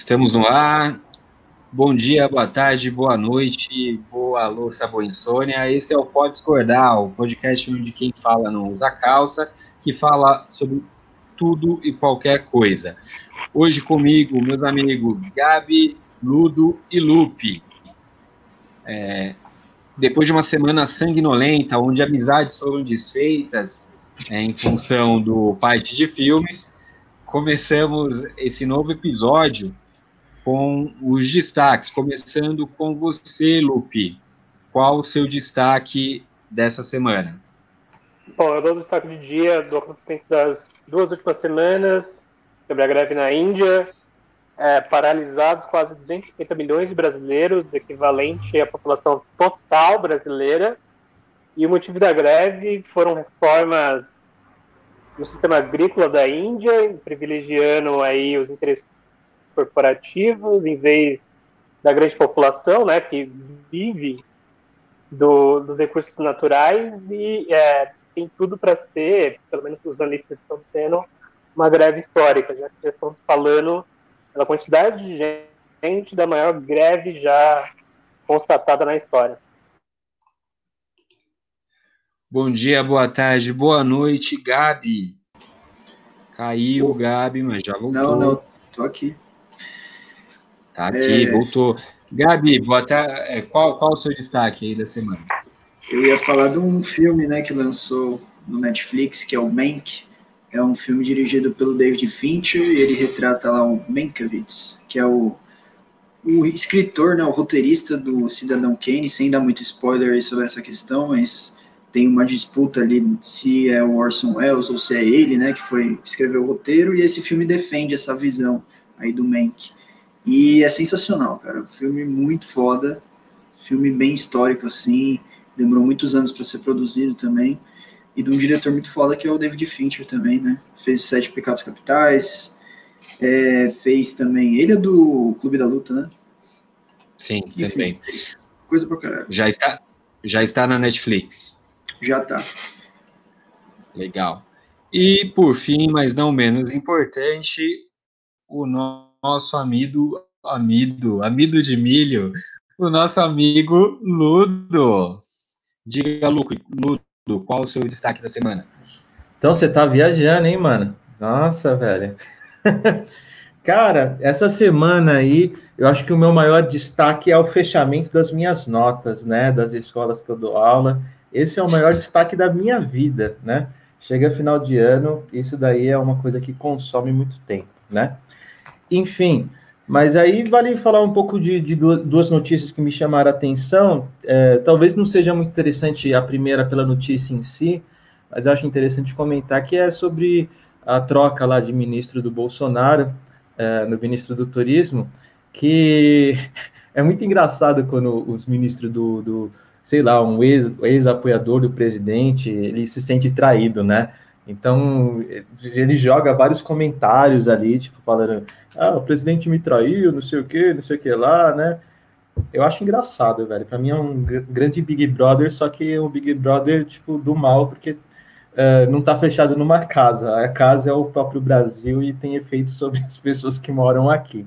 Estamos no ar. Bom dia, boa tarde, boa noite, boa louça, boa insônia. Esse é o Pode Discordar, o podcast onde quem fala não usa calça, que fala sobre tudo e qualquer coisa. Hoje comigo, meus amigos Gabi, Ludo e Lupe. É, depois de uma semana sanguinolenta, onde amizades foram desfeitas é, em função do parte de filmes, começamos esse novo episódio com os destaques, começando com você, Lupe. Qual o seu destaque dessa semana? Bom, eu dou o destaque de dia do acontecimento das duas últimas semanas, sobre a greve na Índia, é, paralisados quase 250 milhões de brasileiros, equivalente à população total brasileira. E o motivo da greve foram reformas no sistema agrícola da Índia, privilegiando aí os interesses corporativos em vez da grande população, né, que vive do, dos recursos naturais e é, tem tudo para ser, pelo menos os analistas estão dizendo, uma greve histórica, já que já estamos falando pela quantidade de gente da maior greve já constatada na história. Bom dia, boa tarde, boa noite, Gabi. Caiu, Gabi, mas já voltou. Não, não, tô aqui. Tá aqui, é... voltou. Gabi, bota, é, qual, qual o seu destaque aí da semana? Eu ia falar de um filme né, que lançou no Netflix, que é o Mank. É um filme dirigido pelo David Fincher e ele retrata lá o Mankiewicz, que é o, o escritor, né, o roteirista do Cidadão Kane, sem dar muito spoiler sobre essa questão, mas tem uma disputa ali se é o Orson Welles ou se é ele, né, que foi escrever o roteiro, e esse filme defende essa visão aí do Mank. E é sensacional, cara. Filme muito foda. Filme bem histórico, assim. Demorou muitos anos para ser produzido também. E de um diretor muito foda que é o David Fincher também, né? Fez Sete Pecados Capitais. É, fez também. Ele é do Clube da Luta, né? Sim, Enfim, também. Coisa pra caralho. Já está, já está na Netflix. Já tá. Legal. E por fim, mas não menos importante, o nosso nosso amigo, amido, amido de milho, o nosso amigo Ludo. Diga, Ludo, qual o seu destaque da semana? Então você tá viajando, hein, mano? Nossa, velho. Cara, essa semana aí, eu acho que o meu maior destaque é o fechamento das minhas notas, né? Das escolas que eu dou aula. Esse é o maior destaque da minha vida, né? Chega final de ano, isso daí é uma coisa que consome muito tempo, né? Enfim, mas aí vale falar um pouco de, de duas notícias que me chamaram a atenção. É, talvez não seja muito interessante a primeira pela notícia em si, mas acho interessante comentar que é sobre a troca lá de ministro do Bolsonaro, é, no ministro do Turismo, que é muito engraçado quando os ministros do, do sei lá, um ex-apoiador ex do presidente, ele se sente traído, né? Então, ele joga vários comentários ali, tipo, falando, ah, o presidente me traiu, não sei o que, não sei o que lá, né? Eu acho engraçado, velho. Para mim é um grande Big Brother, só que é um Big Brother, tipo, do mal, porque uh, não tá fechado numa casa. A casa é o próprio Brasil e tem efeitos sobre as pessoas que moram aqui.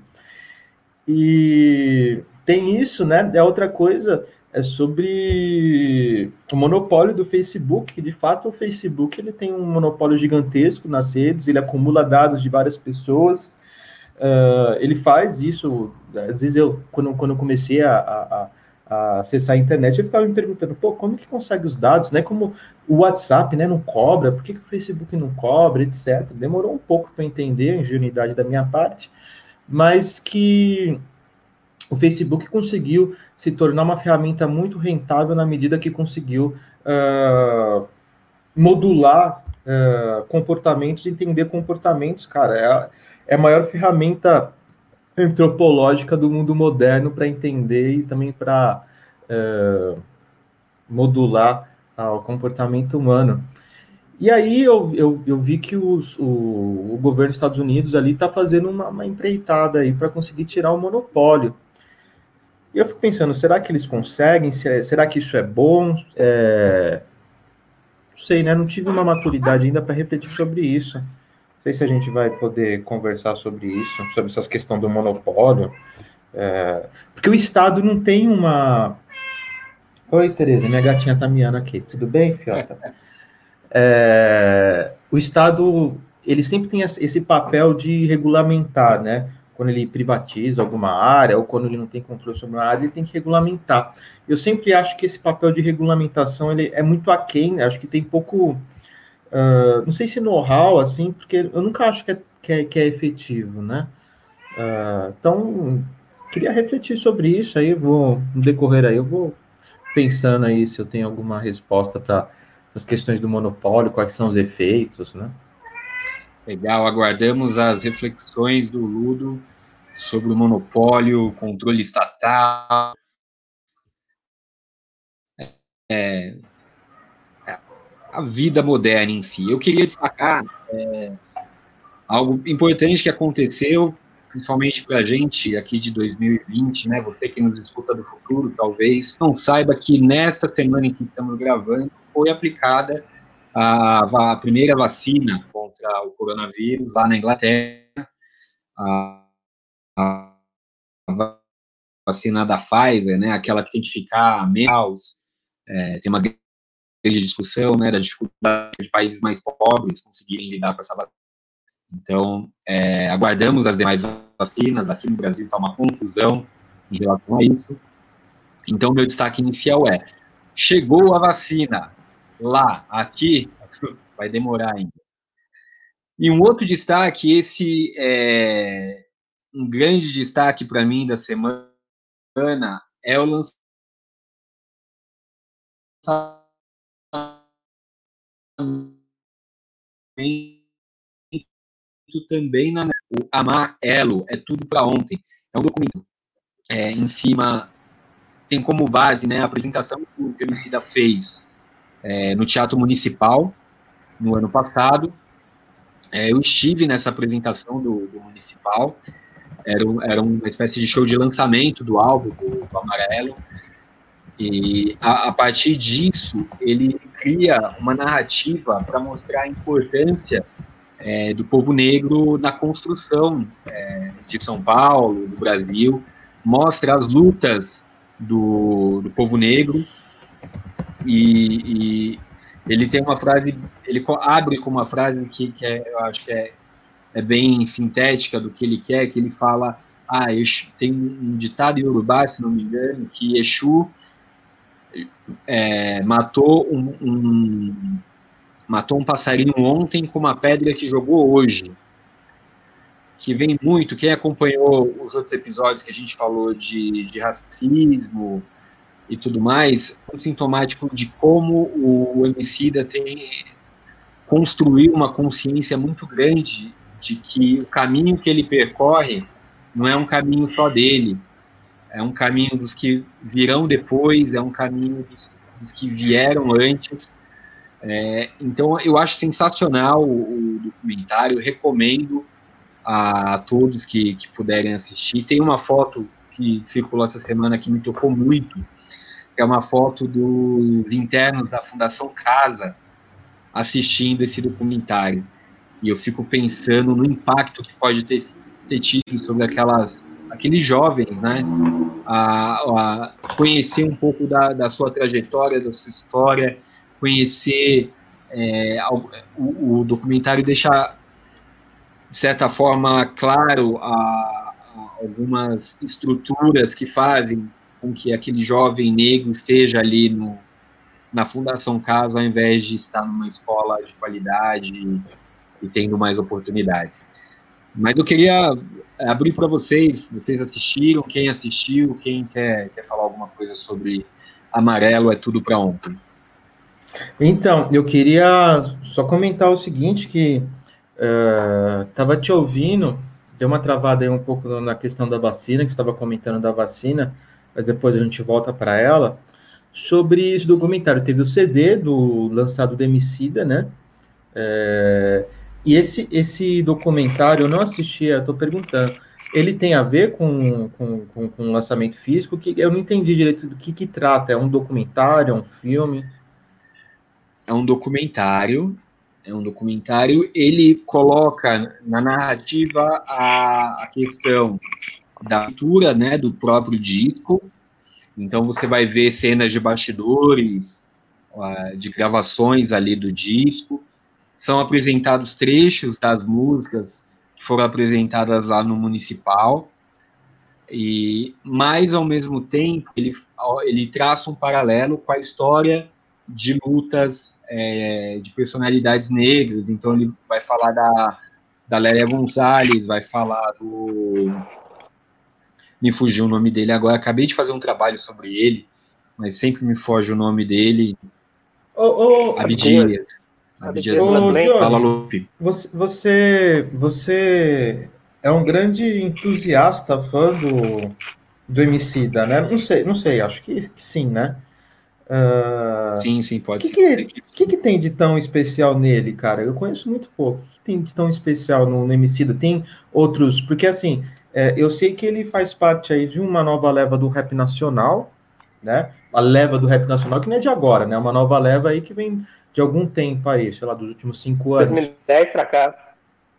E tem isso, né? É outra coisa, é sobre o monopólio do Facebook, que de fato o Facebook ele tem um monopólio gigantesco nas redes, ele acumula dados de várias pessoas, uh, ele faz isso, às vezes eu, quando, quando eu comecei a, a, a, acessar a internet, eu ficava me perguntando, pô, como que consegue os dados, né, como o WhatsApp, né, não cobra, por que, que o Facebook não cobra, etc. Demorou um pouco para entender a ingenuidade da minha parte, mas que o Facebook conseguiu se tornar uma ferramenta muito rentável na medida que conseguiu uh, modular uh, comportamentos, entender comportamentos, cara. É a, é a maior ferramenta antropológica do mundo moderno para entender e também para uh, modular o comportamento humano. E aí eu, eu, eu vi que os, o, o governo dos Estados Unidos ali está fazendo uma, uma empreitada aí para conseguir tirar o monopólio e eu fico pensando, será que eles conseguem? Será que isso é bom? É... Não sei, né? Não tive uma maturidade ainda para refletir sobre isso. sei se a gente vai poder conversar sobre isso, sobre essa questão do monopólio, é, porque o Estado não tem uma. Oi, Tereza, minha gatinha tá miando aqui. Tudo bem, Fiota? É, o Estado ele sempre tem esse papel de regulamentar, né? Quando ele privatiza alguma área ou quando ele não tem controle sobre uma área, ele tem que regulamentar. Eu sempre acho que esse papel de regulamentação ele é muito aquém, acho que tem pouco, uh, não sei se know-how, assim, porque eu nunca acho que é, que é, que é efetivo, né? Uh, então, queria refletir sobre isso, aí vou, no decorrer aí, eu vou pensando aí se eu tenho alguma resposta para as questões do monopólio, quais são os efeitos, né? Legal, aguardamos as reflexões do Ludo sobre o monopólio, controle estatal. É, é, a vida moderna em si. Eu queria destacar é, algo importante que aconteceu, principalmente para a gente aqui de 2020, né? Você que nos escuta do futuro, talvez não saiba que nesta semana em que estamos gravando foi aplicada a, a primeira vacina contra o coronavírus lá na Inglaterra, a, a vacina da Pfizer, né, aquela que tem que ficar meses, é, tem uma grande discussão, né, da dificuldade de países mais pobres conseguirem lidar com essa vacina. Então, é, aguardamos as demais vacinas. Aqui no Brasil está uma confusão em relação a isso. Então, meu destaque inicial é: chegou a vacina lá, aqui, vai demorar ainda. E um outro destaque, esse é um grande destaque para mim da semana, é o lançamento também na o Amarelo, é tudo para ontem. É um documento é, em cima, tem como base né, a apresentação que o Emicida fez é, no Teatro Municipal no ano passado. É, eu estive nessa apresentação do, do Municipal, era, era, uma espécie de show de lançamento do álbum do, do Amarelo, e a, a, partir disso ele cria uma narrativa para mostrar a importância é, do povo negro na construção é, de São Paulo, do Brasil, mostra as lutas do, do povo negro e, e, ele tem uma frase, ele abre com uma frase que, que é, eu acho que é, é bem sintética do que ele quer, que ele fala, ah, tem um ditado em Urubá, se não me engano, que Exu é, matou um, um, matou um passarinho ontem com uma pedra que jogou hoje. Que vem muito, quem acompanhou os outros episódios que a gente falou de, de racismo, e tudo mais, é sintomático de como o homicida tem construiu uma consciência muito grande de que o caminho que ele percorre não é um caminho só dele, é um caminho dos que virão depois, é um caminho dos, dos que vieram antes. É, então, eu acho sensacional o, o documentário, recomendo a, a todos que, que puderem assistir. Tem uma foto que circulou essa semana que me tocou muito, que é uma foto dos internos da Fundação Casa assistindo esse documentário. E eu fico pensando no impacto que pode ter, ter tido sobre aquelas, aqueles jovens, né? A, a conhecer um pouco da, da, sua trajetória, da sua história, conhecer. É, o, o, documentário deixa, de certa forma, claro a, a algumas estruturas que fazem com que aquele jovem negro esteja ali no, na Fundação Casa, ao invés de estar numa escola de qualidade e, tendo mais oportunidades. Mas eu queria abrir para vocês, vocês assistiram, quem assistiu, quem quer, quer falar alguma coisa sobre Amarelo é tudo para ontem. Então, eu queria só comentar o seguinte, que estava uh, te ouvindo, deu uma travada aí um pouco na questão da vacina, que estava comentando da vacina, mas depois a gente volta para ela, sobre esse documentário. Teve o CD do lançado do Emicida, né? É, e esse, esse documentário, eu não assisti, estou perguntando, ele tem a ver com, com, com, com lançamento físico? Que eu não entendi direito do que, que trata. É um documentário, é um filme? É um documentário é um documentário, ele coloca na narrativa a, a questão da cultura, né, do próprio disco. Então você vai ver cenas de bastidores, uh, de gravações ali do disco. São apresentados trechos das músicas que foram apresentadas lá no municipal. E mais ao mesmo tempo ele, ele traça um paralelo com a história de lutas é, de personalidades negras. Então ele vai falar da, da Lélia Gonzalez, vai falar do. Me fugiu o nome dele agora. Acabei de fazer um trabalho sobre ele, mas sempre me foge o nome dele. Ô, ô, Abdias. Abdias Fala, Lupe. Você, você, você é um grande entusiasta, fã do, do Emicida, né? Não sei, não sei, acho que, que sim, né? Uh, sim, sim, pode que ser. O que, que, que, tem de tão especial nele, cara? Eu conheço muito pouco. O que tem de tão especial no, no Emicida? Tem outros... Porque, assim, é, eu sei que ele faz parte aí de uma nova leva do rap nacional, né? A leva do rap nacional, que não é de agora, né? Uma nova leva aí que vem de algum tempo aí, sei lá, dos últimos cinco anos. 2010 para cá.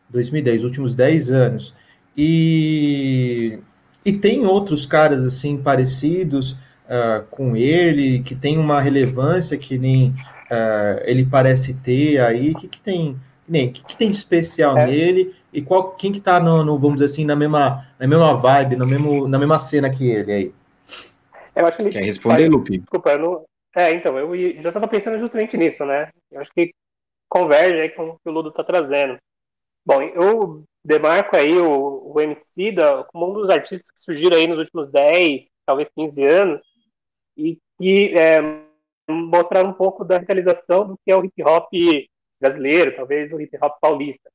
2010, últimos 10 anos. E, e tem outros caras, assim, parecidos uh, com ele, que tem uma relevância que nem uh, ele parece ter aí, o que, que tem nem que, que tem de especial é. nele e qual quem que tá no, no, vamos dizer assim na mesma na mesma vibe no mesmo na mesma cena que ele aí? Eu acho que ele quer responder Lupe? Desculpa eu não é então eu já estava pensando justamente nisso né? Eu acho que converge aí com o que o Ludo está trazendo. Bom eu demarco aí o, o MC da, como um dos artistas que surgiram aí nos últimos 10 talvez 15 anos e que é, mostrar um pouco da realização do que é o hip hop brasileiro, talvez o hip hop paulista.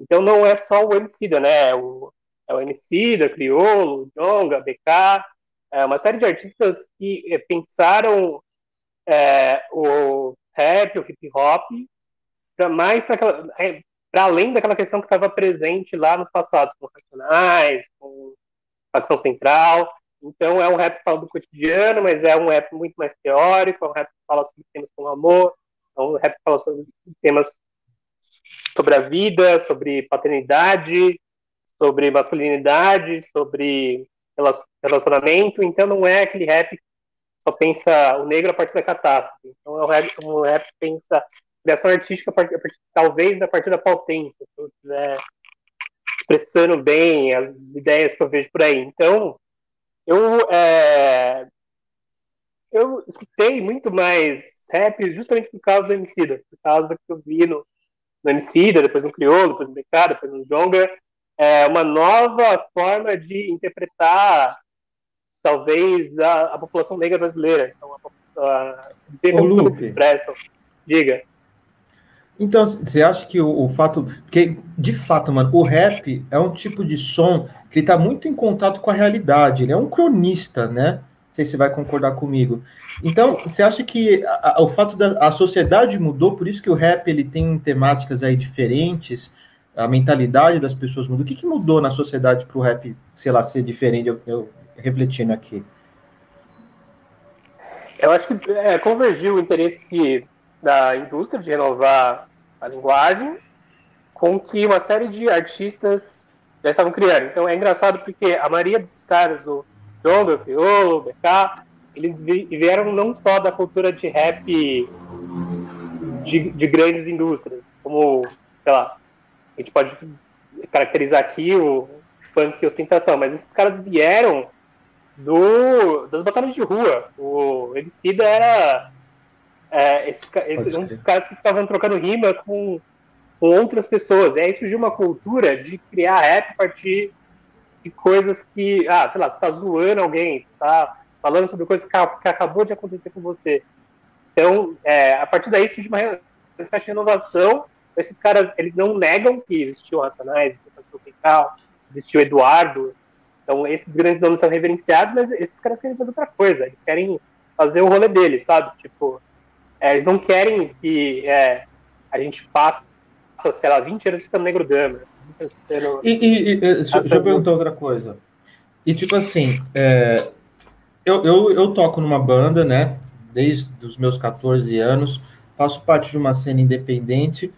Então não é só o Emicida, né? É o, é o Emicida, Criolo, Jonga, BK, é uma série de artistas que é, pensaram é, o rap, o hip hop, para mais para é, além daquela questão que estava presente lá no passado, com Racionais, com Facção Central, então é um rap que fala do cotidiano, mas é um rap muito mais teórico, é um rap que fala sobre temas como amor, é um rap que fala sobre temas sobre a vida, sobre paternidade, sobre masculinidade, sobre relacionamento. Então não é aquele rap que só pensa o negro a partir da catástrofe. Então é um rap, um rap que pensa criação artística talvez a partir da potência, se eu estiver expressando bem as ideias que eu vejo por aí. Então eu, é, eu escutei muito mais rap justamente por causa do Emicida, por causa que eu vi no, no Emicida, depois no Criolo, depois no BK, depois no Jonga, é, uma nova forma de interpretar talvez a, a população negra brasileira. Então, a, a, ver como se expressam. Diga. Então, você acha que o, o, fato. Porque, de fato, mano, o rap é um tipo de som que está muito em contato com a realidade. Ele é um cronista, né? Sei se vai concordar comigo. Então, você acha que a, a, o fato da a sociedade mudou, por isso que o rap ele tem temáticas aí diferentes, a mentalidade das pessoas mudou. O que, que mudou na sociedade para o rap, sei lá, ser diferente? Eu, eu refletindo aqui. Eu acho que é, convergiu o interesse da indústria de renovar a linguagem com que uma série de artistas já estavam criando. Então é engraçado porque a maioria desses caras, o Jonga, Criolo, o BK, eles vieram não só da cultura de rap de, de, grandes indústrias, como, sei lá, a gente pode caracterizar aqui o funk e ostentação, mas esses caras vieram do, das batalhas de rua. O Emicida era é, esse, esse, uns caras que estavam trocando rima com, com outras pessoas. E aí surgiu uma cultura de criar rap a partir de coisas que, ah, sei lá, você tá zoando alguém, você tá falando sobre coisas que, acabou de acontecer com você. Então, é, a partir daí surge uma espécie de inovação. Esses caras, eles não negam que existiu existiu Tropical, existiu Eduardo. Então, esses grandes nomes são reverenciados, mas esses caras querem fazer outra coisa. Eles querem fazer o rolê deles, sabe? Tipo, é, eles não querem que é, a gente passe, sei lá, 20 anos ficando negro dama. E, e, e deixa, deixa eu perguntar outra coisa. E tipo assim, é, eu, eu, eu toco numa banda, né? Desde os meus 14 anos, faço parte de uma cena independente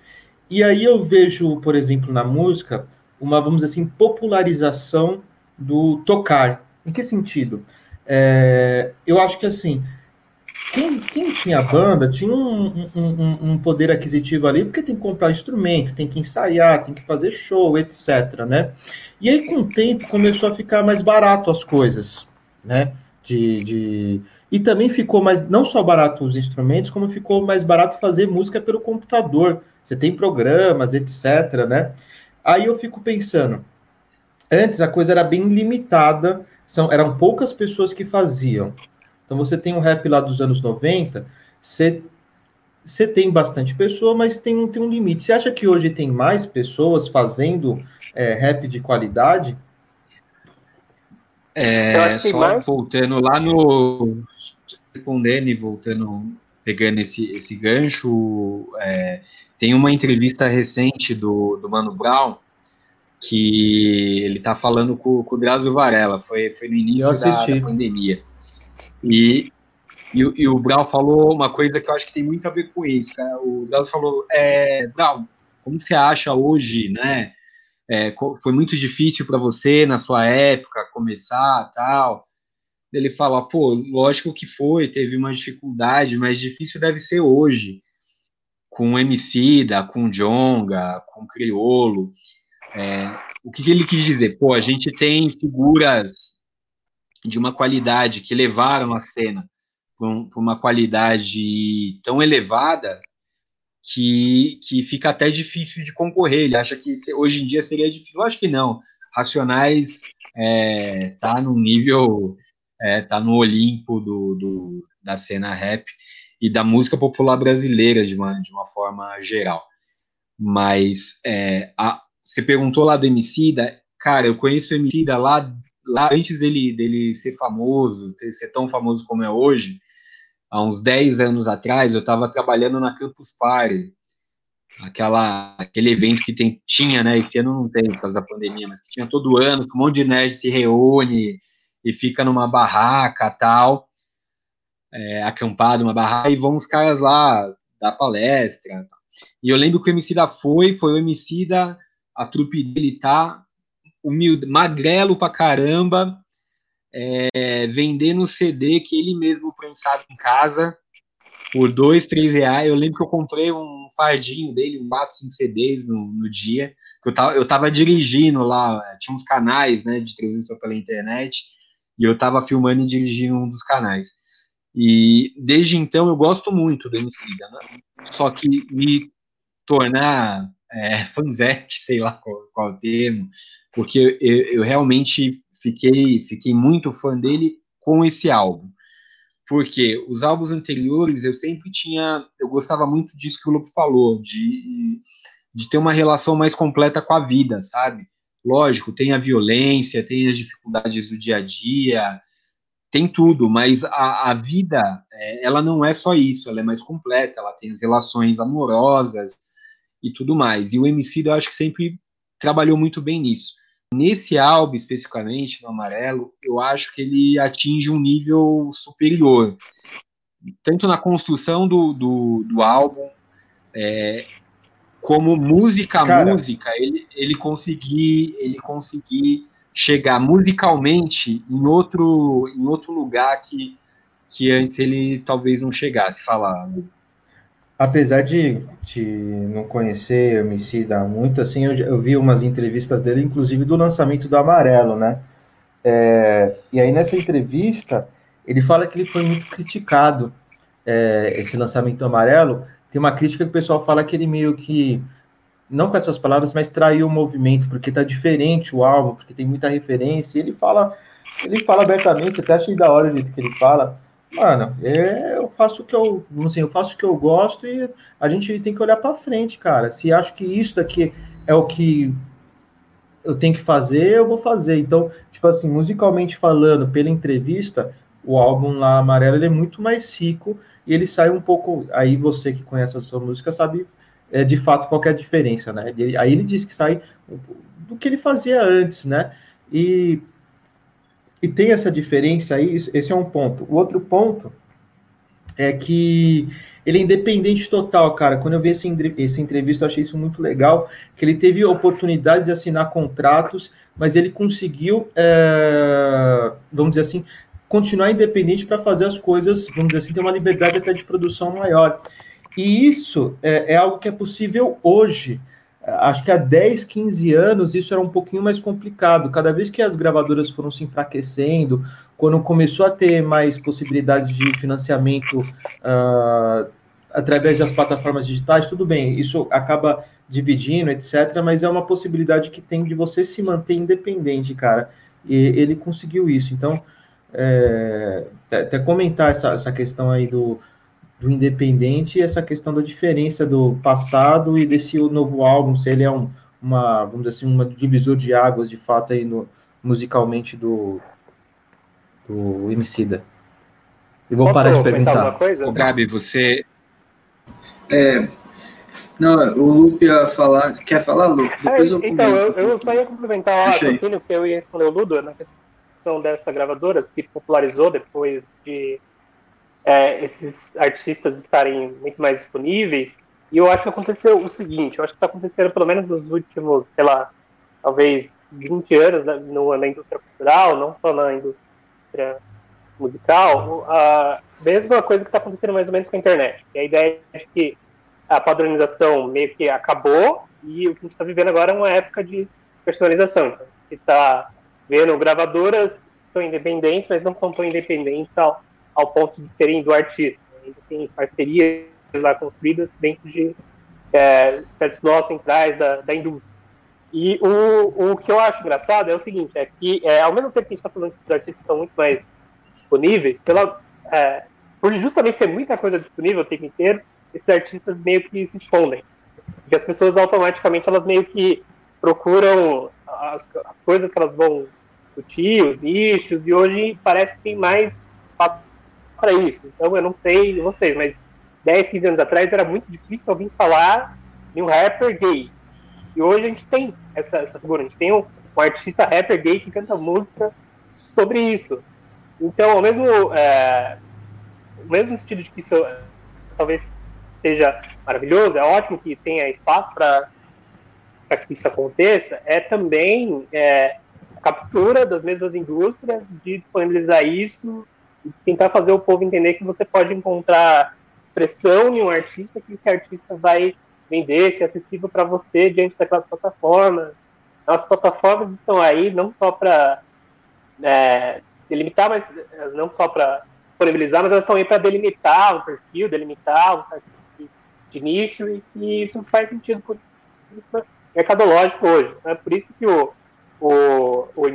E aí eu vejo, por exemplo, na música, uma, vamos dizer assim, popularização do tocar. Em que sentido? É, eu acho que assim, quem, quem tinha banda tinha um, um, um, poder aquisitivo ali, porque tem que comprar instrumento, tem que ensaiar, tem que fazer show, etc. Né? E aí, com o tempo, começou a ficar mais barato as coisas, né? De, de... E também ficou mais, não só barato os instrumentos, como ficou mais barato fazer música pelo computador. Você tem programas, etc. Né? Aí eu fico pensando, antes a coisa era bem limitada, são, eram poucas pessoas que faziam. Então você tem um rap lá dos anos 90, você, você tem bastante pessoa, mas tem um, tem um limite. Você acha que hoje tem mais pessoas fazendo é, rap de qualidade? É, só mais... voltando lá no. Respondendo e voltando, pegando esse, esse gancho, é, tem uma entrevista recente do, do Mano Brown que ele tá falando com, com o Drauzio Varela, foi, foi no início da, da, pandemia. E, e, e, o Brau falou uma coisa que eu acho que tem muito a ver com isso, cara. O Brau falou, é, Brau, como você acha hoje, né? É, foi muito difícil para você na sua época começar, tal. Ele fala, pô, lógico que foi, teve uma dificuldade, mas difícil deve ser hoje, com Emicida, com Jonga, com Criolo. É, o que, que ele quis dizer? Pô, a gente tem figuras de uma qualidade que levaram a cena para uma qualidade tão elevada que, que fica até difícil de concorrer. Ele acha que hoje em dia seria difícil. Eu acho que não. Racionais é, tá no nível, é, tá no Olimpo do, do, da cena rap e da música popular brasileira de uma, de uma forma geral. Mas é, a, você perguntou lá do Emicida, cara, eu conheço o Emicida lá lá antes dele, dele ser famoso, ser tão famoso como é hoje, há uns 10 anos atrás, eu estava trabalhando na Campus Party, aquela, aquele evento que tem, tinha, né? Esse ano não tem por causa da pandemia, mas que tinha todo ano, que um monte de nerd se reúne e fica numa barraca tal, é, acampado numa barraca, e vão os caras lá dar palestra. Tal. E eu lembro que o MC da foi, foi o MC da, a trupe dele tá humilde, magrelo pra caramba, é, vendendo CD que ele mesmo prensava em casa por dois, três reais. Eu lembro que eu comprei um fardinho dele, um quatro, cinco CDs no, no dia. Eu tava, eu tava dirigindo lá, tinha uns canais né, de transmissão pela internet, e eu tava filmando e dirigindo um dos canais. E desde então eu gosto muito do Emicida, né? só que me tornar é, fanzete, sei lá qual, qual o termo, porque eu, eu, realmente fiquei, fiquei muito fã dele com esse álbum. Porque os álbuns anteriores eu sempre tinha. Eu gostava muito disso que o Lupo falou, de, de ter uma relação mais completa com a vida, sabe? Lógico, tem a violência, tem as dificuldades do dia a dia, tem tudo, mas a, a vida, é, ela não é só isso, ela é mais completa, ela tem as relações amorosas e tudo mais. E o MC, eu acho que sempre trabalhou muito bem nisso. Nesse álbum, especificamente, no Amarelo, eu acho que ele atinge um nível superior. Tanto na construção do, do, do álbum, é, como música a música, ele, ele conseguir ele conseguir chegar musicalmente em outro, em outro lugar que, que antes ele talvez não chegasse. Falar apesar de, de não conhecer o Emicida muito, assim, eu, eu, vi umas entrevistas dele, inclusive do lançamento do Amarelo, né? É, e aí nessa entrevista, ele fala que ele foi muito criticado, é, esse lançamento do Amarelo. Tem uma crítica que o pessoal fala que ele meio que, não com essas palavras, mas traiu o movimento, porque tá diferente o álbum, porque tem muita referência. E ele fala, ele fala abertamente, até achei da hora o jeito que ele fala, Mano, é, eu faço o que eu, assim, eu faço o que eu gosto e a gente tem que olhar para frente, cara. Se acho que isso daqui é o que eu tenho que fazer, eu vou fazer. Então, tipo assim, musicalmente falando, pela entrevista, o álbum lá amarelo ele é muito mais rico e ele sai um pouco. Aí você que conhece a sua música sabe é, de fato qual é a diferença, né? Ele, aí ele diz que sai do que ele fazia antes, né? E e tem essa diferença aí, esse é um ponto. O outro ponto é que ele é independente total, cara. Quando eu vi esse, essa entrevista, eu achei isso muito legal, que ele teve oportunidade de assinar contratos, mas ele conseguiu, é, vamos dizer assim, continuar independente para fazer as coisas, vamos dizer assim, ter uma liberdade até de produção maior. E isso é, é algo que é possível hoje. Acho que há 10, 15 anos isso era um pouquinho mais complicado. Cada vez que as gravadoras foram se enfraquecendo, quando começou a ter mais possibilidades de financiamento uh, através das plataformas digitais, tudo bem, isso acaba dividindo, etc., mas é uma possibilidade que tem de você se manter independente, cara. E ele conseguiu isso. Então, é, até comentar essa, essa questão aí do, do independente e essa questão da diferença do passado e desse novo álbum, se ele é um, uma, vamos dizer assim, uma divisor de águas, de fato, aí no, musicalmente do, do Emicida. E vou Posso parar de perguntar. Coisa? Gabi, você... É, não, o Lupe ia falar. Quer falar, Lupe? Depois é, eu então, eu, eu, só ia complementar o raciocínio, porque eu ia responder o Ludo na questão dessa gravadora, se popularizou depois de é, esses artistas estarem muito mais disponíveis. E eu acho que aconteceu o seguinte, eu acho que está acontecendo pelo menos nos últimos, sei lá, talvez 20 anos né, na indústria cultural, não só na indústria musical, a mesma coisa que está acontecendo mais ou menos com a internet. E a ideia é que a padronização meio que acabou e o que a gente está vivendo agora é uma época de personalização. Então, gente está vendo gravadoras que são independentes, mas não são tão independentes ao, ao ponto de serem do artista. Ainda tem parcerias lá construídas dentro de é, certos nós centrais da, da indústria. E o, o que eu acho engraçado é o seguinte, é que é, ao mesmo tempo que a gente está falando que os artistas estão muito mais disponíveis, pela, é, por justamente ter muita coisa disponível o tempo inteiro, esses artistas meio que se escondem. Porque as pessoas automaticamente, elas meio que procuram as, as coisas que elas vão discutir, os nichos, e hoje parece que tem mais espaço para isso. Então eu não sei vocês, mas 10, 15 anos atrás era muito difícil alguém falar de um rapper gay. E hoje a gente tem essa, essa figura, a gente tem um, um artista rapper gay que canta música sobre isso. Então, ao mesmo, é, mesmo sentido de que isso talvez seja maravilhoso, é ótimo que tenha espaço para que isso aconteça, é também é, a captura das mesmas indústrias de disponibilizar isso tentar fazer o povo entender que você pode encontrar expressão em um artista, que esse artista vai vender, ser acessível para você diante daquelas plataformas. As plataformas estão aí não só para é, delimitar, mas não só para disponibilizar, mas elas estão aí para delimitar o perfil, delimitar o certo de nicho e que isso faz sentido por mercadológico hoje. É por isso que o, o, o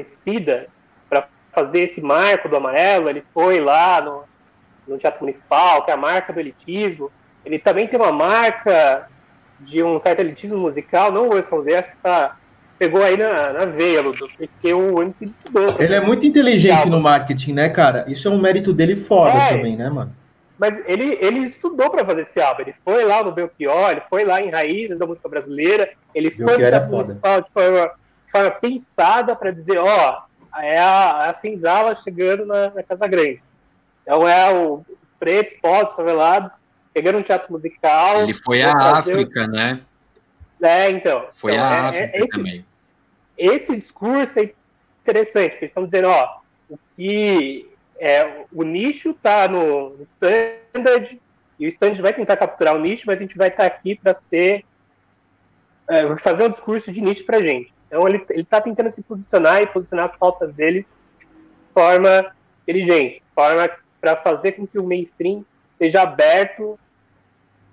para fazer esse marco do amarelo, ele foi lá no, no Teatro Municipal, que é a marca do elitismo. Ele também tem uma marca de um certo elitismo musical, não vou responder, acho que está pegou aí na, na veia, Ludo, porque o MC estudou. Ele é muito inteligente no marketing, né, cara? Isso é um mérito dele foda é, também, né, mano? Mas ele, ele estudou para fazer esse álbum. Ele foi lá no Belchior, ele foi lá em Raízes da música brasileira, ele foi para municipal de forma, de forma pensada para dizer, ó, é a, a senzala chegando na, na, Casa Grande. Então é o pretos, pós, favelados, pegando um teatro musical. Ele foi à África, né? É, então. Foi então, à é, África é, esse, também. Esse discurso é interessante, porque eles estão dizendo, ó, o que é, o nicho está no, no standard e o standard vai tentar capturar o nicho, mas a gente vai estar tá aqui para ser é, fazer um discurso de nicho para gente. Então ele está tentando se posicionar e posicionar as pautas dele de forma inteligente, forma para fazer com que o mainstream esteja aberto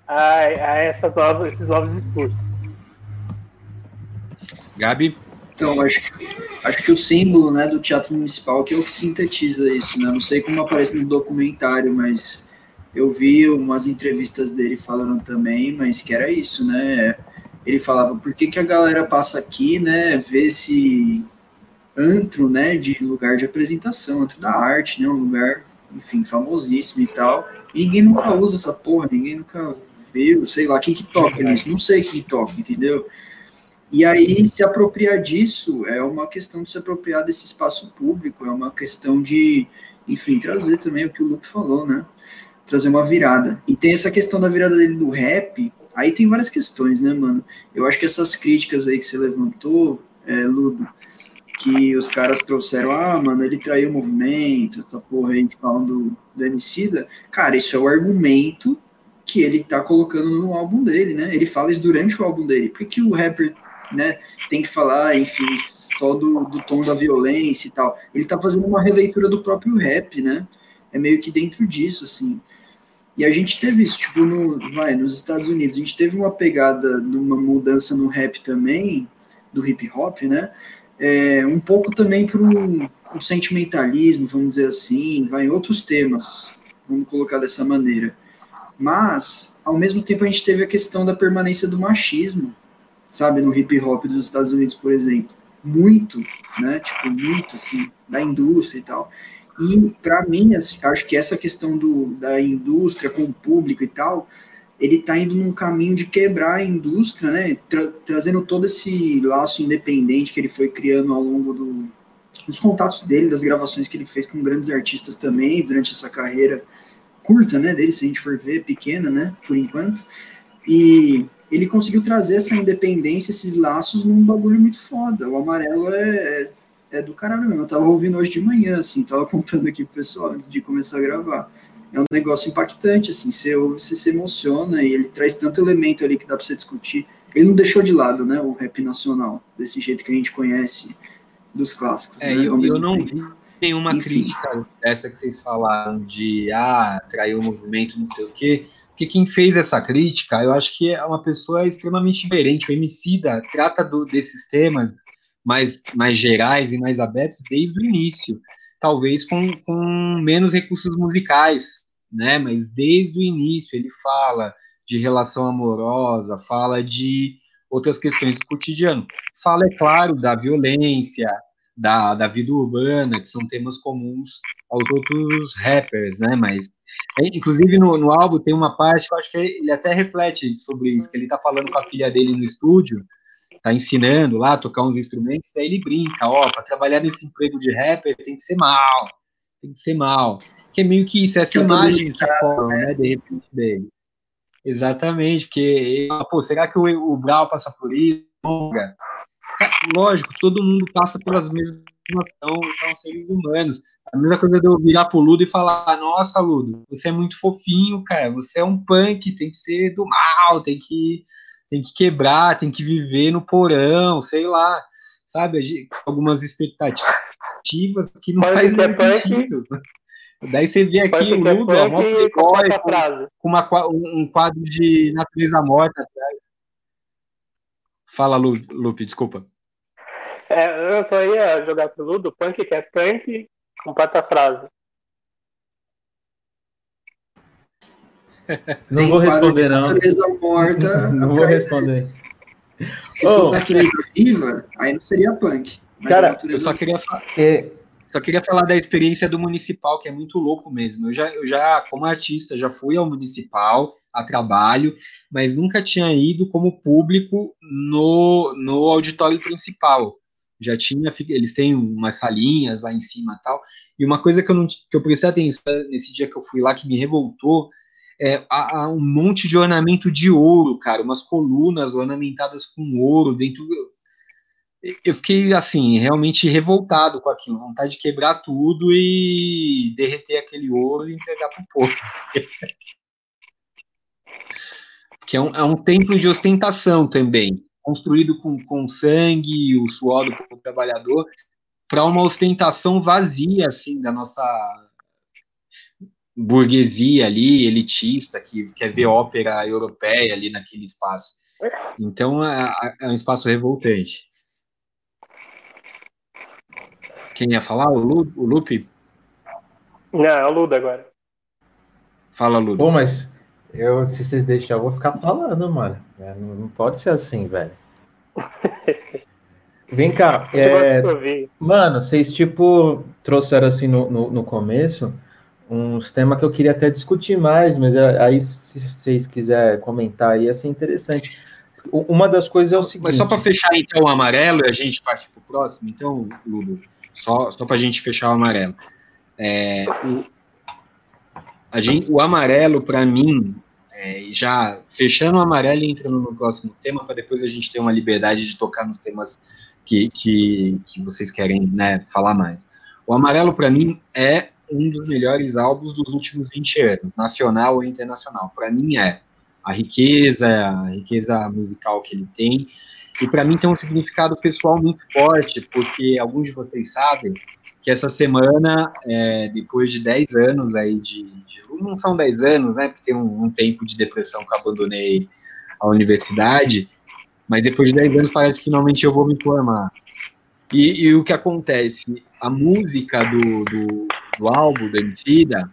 a, a essas novas, esses novos discursos. Gabi? Então, acho, acho que o símbolo né, do teatro municipal que é o que sintetiza isso, né? Não sei como aparece no documentário, mas eu vi umas entrevistas dele falando também, mas que era isso, né? Ele falava, por que, que a galera passa aqui, né? Ver esse antro, né? De lugar de apresentação, antro da arte, né? Um lugar, enfim, famosíssimo e tal. E ninguém nunca usa essa porra, ninguém nunca vê, sei lá, quem que toca nisso, não sei quem toca, entendeu? E aí, se apropriar disso é uma questão de se apropriar desse espaço público, é uma questão de, enfim, trazer também o que o Lupe falou, né? trazer uma virada. E tem essa questão da virada dele do rap, aí tem várias questões, né, mano? Eu acho que essas críticas aí que você levantou, é, Ludo, que os caras trouxeram, ah, mano, ele traiu o movimento, essa porra aí que falam do, do Emicida, cara, isso é o argumento que ele tá colocando no álbum dele, né? Ele fala isso durante o álbum dele. Por que, que o rapper né, tem que falar, enfim, só do, do tom da violência e tal? Ele tá fazendo uma releitura do próprio rap, né? É meio que dentro disso, assim. E a gente teve isso, tipo, no, vai, nos Estados Unidos, a gente teve uma pegada de uma mudança no rap também, do hip hop, né? É, um pouco também para um, um, sentimentalismo, vamos dizer assim, vai em outros temas, vamos colocar dessa maneira. Mas, ao mesmo tempo, a gente teve a questão da permanência do machismo, sabe, no hip hop dos Estados Unidos, por exemplo. Muito, né? Tipo, muito, assim, da indústria e tal. E, para mim, assim, acho que essa questão do, da indústria com o público e tal, ele está indo num caminho de quebrar a indústria, né? Tra trazendo todo esse laço independente que ele foi criando ao longo do, dos contatos dele, das gravações que ele fez com grandes artistas também durante essa carreira curta, né? Dele, se a gente for ver, pequena, né? Por enquanto. E ele conseguiu trazer essa independência, esses laços num bagulho muito foda. O amarelo é, é do caralho mesmo. Eu tava ouvindo hoje de manhã, assim, tava contando aqui pro pessoal antes de começar a gravar. É um negócio impactante, assim, você ouve, você se emociona e ele traz tanto elemento ali que dá pra você discutir. Ele não deixou de lado, né, o rap nacional, desse jeito que a gente conhece dos clássicos. É, né, eu, eu não vi nenhuma Enfim. crítica dessa que vocês falaram de, ah, traiu o movimento, não sei o quê porque quem fez essa crítica, eu acho que é uma pessoa extremamente diferente. O Emicida trata do, desses temas mais, mais gerais e mais abertos desde o início, talvez com, com menos recursos musicais, né? Mas desde o início ele fala de relação amorosa, fala de outras questões do cotidiano. Fala, é claro, da violência, da, da vida urbana, que são temas comuns aos outros rappers, né? Mas, é, inclusive, no, no álbum tem uma parte que eu acho que ele até reflete sobre isso, que ele tá falando com a filha dele no estúdio, tá ensinando lá a tocar uns instrumentos, aí ele brinca, ó, para trabalhar nesse emprego de rapper tem que ser mal, tem que ser mal. Que é meio que isso, essa imagem que forma, né, de repente dele. Exatamente, porque, pô, será que o, o Brau passa por isso? lógico, todo mundo passa pelas mesmas são, são seres humanos. A mesma coisa de eu virar pro Ludo e falar, nossa, Ludo, você é muito fofinho, cara, você é um punk, tem que ser do mal, tem que, tem que quebrar, tem que viver no porão, sei lá, sabe? Algumas expectativas que não fazem é sentido. Daí você vê aqui o Ludo, ó, com, com uma, um quadro de natureza morta atrás. Fala, Lupe, desculpa. É, eu só ia jogar pro Ludo, punk que é punk, completa a frase. Não Tem vou responder, não. Natureza morta. não vou responder. Se oh. for natureza viva, aí não seria punk. Cara, eu só queria, é, só queria falar da experiência do municipal, que é muito louco mesmo. Eu já, eu já, como artista, já fui ao municipal, a trabalho, mas nunca tinha ido como público no, no auditório principal. Já tinha, eles têm umas salinhas lá em cima tal. E uma coisa que eu, não, que eu prestei atenção nesse dia que eu fui lá, que me revoltou, é há, há um monte de ornamento de ouro, cara, umas colunas ornamentadas com ouro dentro. Eu fiquei, assim, realmente revoltado com aquilo, vontade de quebrar tudo e derreter aquele ouro e entregar pro povo. que é um, é um templo de ostentação também, construído com, com sangue, o suor do trabalhador, para uma ostentação vazia, assim, da nossa burguesia ali, elitista, que quer ver ópera europeia ali naquele espaço. Então, é, é um espaço revoltante. Quem ia falar? O, Lu, o Lupe? Não, é o Ludo agora. Fala, Ludo. Pô, mas eu, se vocês deixarem, eu vou ficar falando, mano. É, não, não, pode ser assim, velho. Vem cá. É, mano, vocês, tipo, trouxeram assim no, no, no, começo uns temas que eu queria até discutir mais, mas é, aí, se vocês quiserem comentar aí, ia ser interessante. Uma das coisas é o seguinte. Mas só para fechar, então, o amarelo e a gente parte para o próximo, então, Ludo, só, só para a gente fechar o amarelo. É, o, gente, o amarelo, para mim, é, já fechando o amarelo e entrando no próximo tema, para depois a gente ter uma liberdade de tocar nos temas que, que, que vocês querem né, falar mais. O amarelo, para mim, é um dos melhores álbuns dos últimos 20 anos, nacional ou internacional. Para mim é a riqueza, a riqueza musical que ele tem, e para mim tem um significado pessoal muito forte, porque alguns de vocês sabem que essa semana, é, depois de 10 anos aí de, de, Não são 10 anos, né? Porque um, um tempo de depressão que eu abandonei a universidade, mas depois de 10 anos parece que finalmente eu vou me formar. E, e o que acontece? A música do, do, do álbum do Emicida,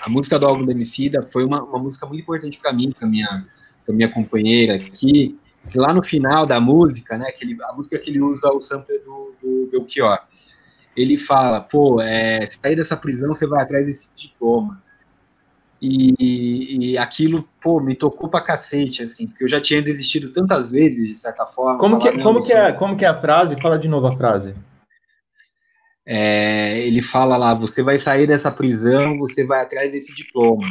a música do álbum do Emicida foi uma, uma música muito importante para mim, para minha, pra minha companheira aqui, que lá no final da música, né, que ele, a música que ele usa o sample do, do Belchior, ele fala, pô, é, sair dessa prisão, você vai atrás desse diploma. E, e, aquilo, pô, me tocou pra cacete, assim, porque eu já tinha desistido tantas vezes, de certa forma. Como, que, como, que, é, como que é a frase? Fala de novo a frase. É, ele fala lá, você vai sair dessa prisão, você vai atrás desse diploma.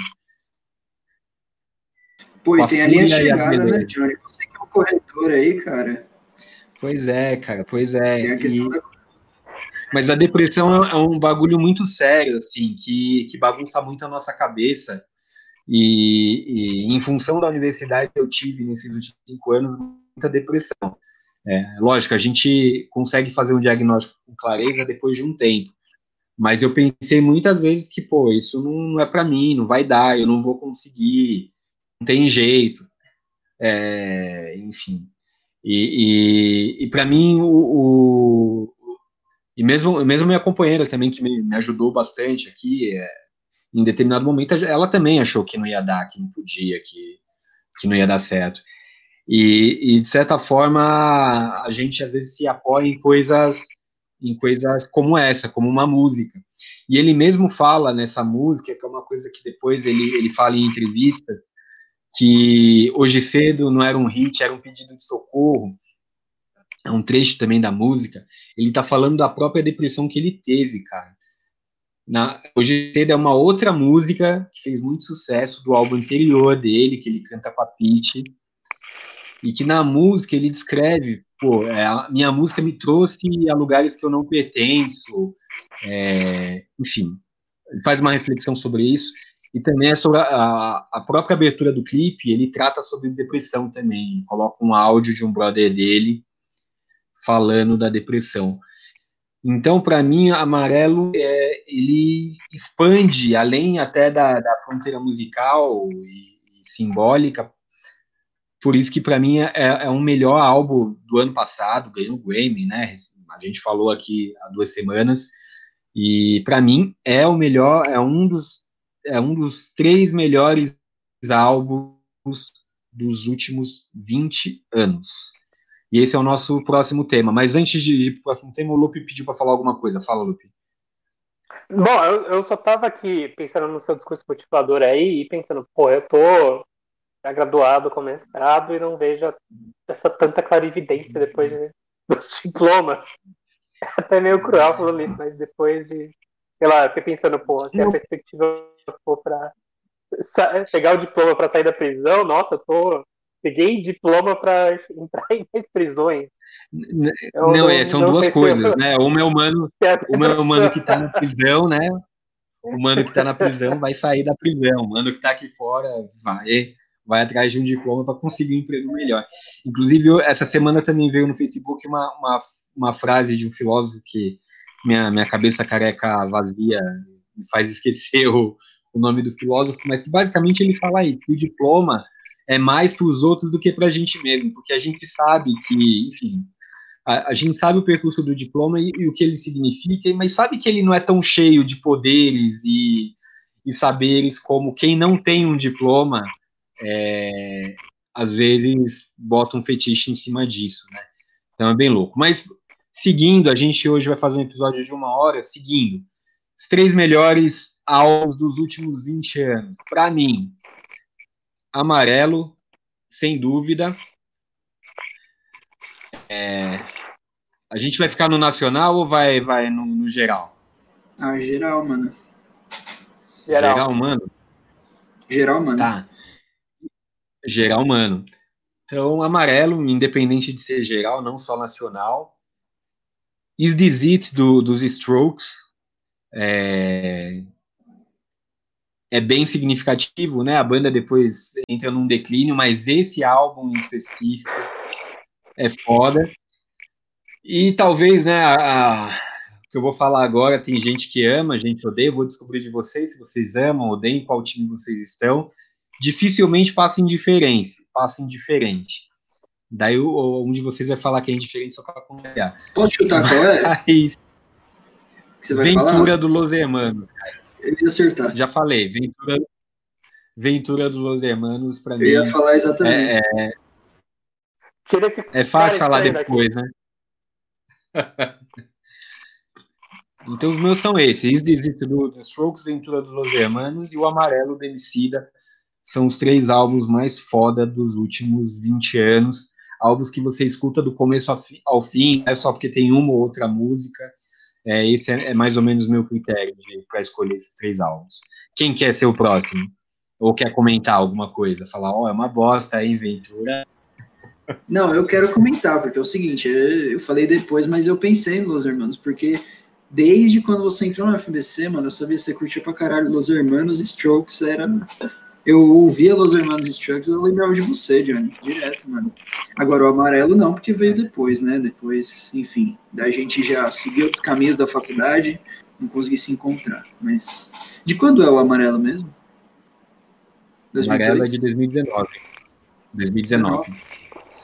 Pô, e tem a linha chegada, né, Johnny? Você que é um corretor aí, cara. Pois é, cara, pois é. Tem a questão e... da mas a depressão é, é um bagulho muito sério, assim, que, que bagunça muito a nossa cabeça. E, e, em função da universidade eu tive nesses últimos cinco anos, muita depressão. É, lógico, a gente consegue fazer um diagnóstico com clareza depois de um tempo. Mas eu pensei muitas vezes que, pô, isso não é para mim, não vai dar, eu não vou conseguir, não tem jeito. É, enfim. E, e, e para mim, o, o, e mesmo, mesmo minha companheira também, que me, me ajudou bastante aqui, é, em determinado momento, ela também achou que não ia dar, que não podia, que, que não ia dar certo. E, e, de certa forma, a gente às vezes se apoia em coisas, em coisas como essa, como uma música. E ele mesmo fala nessa música, que é uma coisa que depois ele, ele fala em entrevistas, que hoje cedo não era um hit, era um pedido de socorro, é um trecho também da música, ele tá falando da própria depressão que ele teve, cara. Na, Hoje Cedo é uma outra música que fez muito sucesso do álbum anterior dele, que ele canta com a Pitty, e que na música ele descreve, pô, é, minha música me trouxe a lugares que eu não pertenço, é, enfim, faz uma reflexão sobre isso, e também é sobre a, a, própria abertura do clipe, ele trata sobre depressão também, coloca um áudio de um brother dele, falando da depressão. Então, para mim, amarelo é, ele expande além até da, da fronteira musical e, e, simbólica. Por isso que para mim é, é um melhor álbum do ano passado, ganhou o Grammy, né? A gente falou aqui há duas semanas. E para mim é o melhor, é um dos é um dos três melhores álbuns dos últimos 20 anos. E esse é o nosso próximo tema. Mas antes de ir para o próximo tema, o Lupe pediu para falar alguma coisa. Fala, Lupe. Bom, eu, eu só estava aqui pensando no seu discurso motivador aí e pensando, pô, eu tô graduado com mestrado e não vejo essa tanta clarividência depois de, dos diplomas. É até meio cruel falando isso, mas depois de, sei lá, eu fiquei pensando, pô, se a perspectiva for para pegar o diploma para sair da prisão, nossa, eu tô peguei diploma para entrar em mais prisões. não, não, é, são duas coisas, né? Uma é o mano, uma é o mano que está na prisão, né? O mano que está na prisão vai sair da prisão. O mano que está aqui fora vai, vai atrás de um diploma para conseguir um emprego melhor. Inclusive, essa semana também veio no Facebook uma, uma, uma frase de um filósofo que minha, minha cabeça careca vazia me faz esquecer o, o nome do filósofo, mas que basicamente ele fala isso, que o diploma é mais para os outros do que para a gente mesmo, porque a gente sabe que, enfim, a, a gente sabe o percurso do diploma e, e, o que ele significa, mas sabe que ele não é tão cheio de poderes e, e saberes como quem não tem um diploma, é, às vezes bota um fetiche em cima disso, né? Então é bem louco. Mas seguindo, a gente hoje vai fazer um episódio de uma hora, seguindo. Os três melhores álbuns dos últimos 20 anos. Para mim, amarelo, sem dúvida. É, a gente vai ficar no nacional ou vai, vai no, no geral? Ah, geral, mano. Geral, geral mano. Geral, mano. Tá. Geral, mano. Então, amarelo, independente de ser geral, não só nacional. Is This It do, dos Strokes. É, é bem significativo, né? A banda depois entra num declínio, mas esse álbum em específico é foda. E talvez, né, a, a, que eu vou falar agora, tem gente que ama, gente odeia, vou descobrir de vocês se vocês amam, odeiam, qual time vocês estão. Dificilmente passa indiferente, passa indiferente. Daí um de vocês vai falar que é indiferente só para acompanhar. Pode chutar qual é? Mas, você vai Ventura falar? do Los Hermanos. Eu ia acertar. Já falei, Ventura, Ventura do Los Hermanos, para mim. Eu ia falar exatamente. É, é, é fácil falar depois, né? então os meus são esses: Desito do The Strokes, Ventura dos Los Hermanos e o Amarelo do Emicida. São os três álbuns mais foda dos últimos 20 anos. Álbuns que você escuta do começo ao fim, é só porque tem uma ou outra música. É, esse é, é mais ou menos meu critério para escolher esses três álbuns. Quem quer ser o próximo? Ou quer comentar alguma coisa? Falar, ó, oh, é uma bosta, hein, Ventura? Não, eu quero comentar, porque é o seguinte, eu falei depois, mas eu pensei em Los Hermanos, porque desde quando você entrou no FBC, mano, eu sabia que você curtia pra caralho Los Hermanos Strokes, era... Eu ouvia Los Hermanos e Strokes, eu lembrava de você, Johnny, direto, mano. Agora, o amarelo não, porque veio depois, né, depois, enfim, da gente já seguir outros caminhos da faculdade, não consegui se encontrar, mas... De quando é o amarelo mesmo? O amarelo é de 2019. 2019.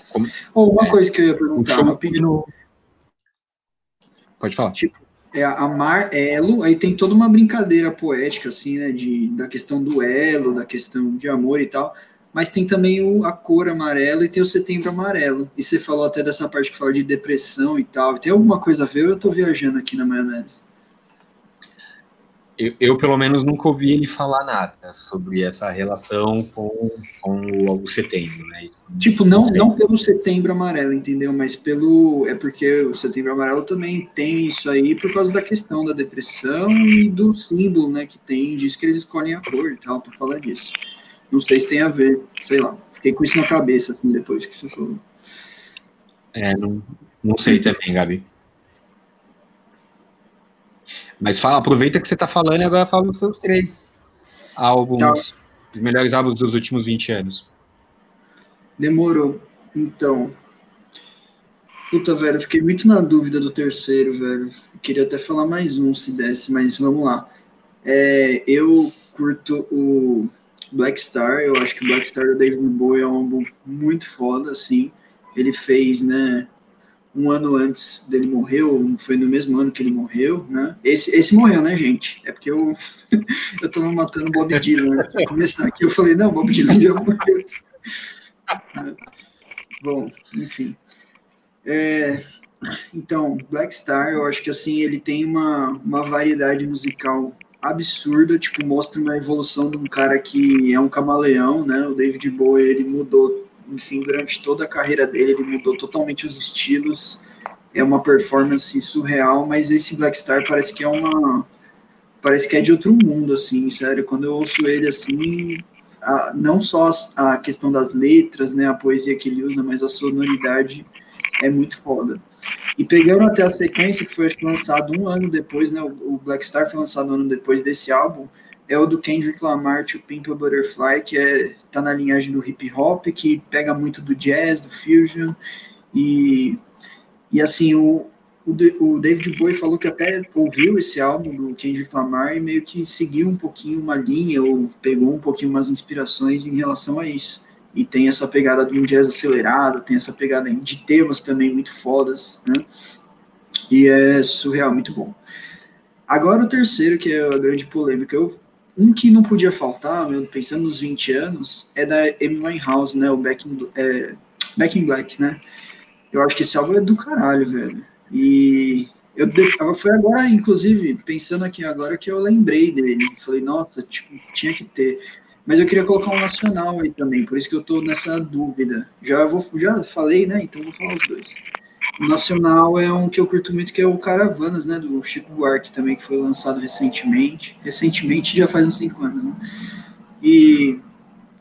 Como... Ou uma é, coisa que eu ia perguntar, no... Pode falar. Tipo, é amar elo, aí tem toda uma brincadeira poética, assim, né, de, da questão do elo, da questão de amor e tal, mas tem também o, a cor amarela e tem o setembro amarelo. E você falou até dessa parte que fala de depressão e tal. Tem alguma coisa a ver ou eu tô viajando aqui na maionese? Eu, eu, pelo menos nunca ouvi ele falar nada sobre essa relação com, com o, setembro, né? Tipo, não, não pelo setembro amarelo, entendeu? Mas pelo. É porque o setembro amarelo também tem isso aí por causa da questão da depressão e do símbolo, né? Que tem, diz que eles escolhem a cor e tal, pra falar disso. Não sei se tem a ver, sei lá. Fiquei com isso na cabeça, assim, depois que você falou. É, não, não sei também, Gabi. Mas fala, aproveita que você está falando e agora fala dos seus três álbuns, tá. os melhores álbuns dos últimos 20 anos. Demorou. Então. Puta, velho, eu fiquei muito na dúvida do terceiro, velho. Eu queria até falar mais um se desse, mas vamos lá. É, eu curto o Black Star, eu acho que o Black Star do David Bowie é um álbum muito foda, assim. Ele fez, né, um ano antes dele morrer, ou foi no mesmo ano que ele morreu, né? Esse, esse morreu, né, gente? É porque eu, eu tava matando Bob Dylan antes de começar aqui. Eu falei, não, Bob Dylan já morreu. Bom, enfim. É, então, Black Star, eu acho que assim, ele tem uma, uma variedade musical absurda, tipo, mostra uma evolução de um cara que é um camaleão, né? O David Bowie, ele mudou enfim, durante toda a carreira dele, ele mudou totalmente os estilos. É uma performance surreal, mas esse Black Star parece que é uma. Parece que é de outro mundo, assim, sério. Quando eu ouço ele assim, a, não só a, questão das letras, né, a poesia que ele usa, mas a sonoridade é muito foda. E pegando até a sequência, que foi lançado um ano depois, né, o Black Star foi lançado um ano depois desse álbum, é o do Kendrick Lamar, To Pimp a Butterfly, que é, tá na linhagem do hip hop, que pega muito do jazz, do fusion, e, e assim, o, o, o David Bowie falou que até ouviu esse álbum do Kendrick Lamar e meio que seguiu um pouquinho uma linha, ou pegou um pouquinho umas inspirações em relação a isso. E tem essa pegada de um jazz acelerado, tem essa pegada de temas também muito fodas, né? E é surreal, muito bom. Agora o terceiro, que é a grande polêmica, eu um que não podia faltar, meu, pensando nos 20 anos, é da Amy Winehouse, né? O Back in, é, Back in Black, né? Eu acho que esse álbum é do caralho, velho. E eu foi agora, inclusive, pensando aqui agora que eu lembrei dele. Falei, nossa, tipo, tinha que ter. Mas eu queria colocar um nacional aí também, por isso que eu tô nessa dúvida. Já vou, já falei, né? Então vou falar os dois. Nacional é um que eu curto muito, que é o Caravanas, né, do Chico Buarque também, que foi lançado recentemente. Recentemente já faz uns cinco anos, né? E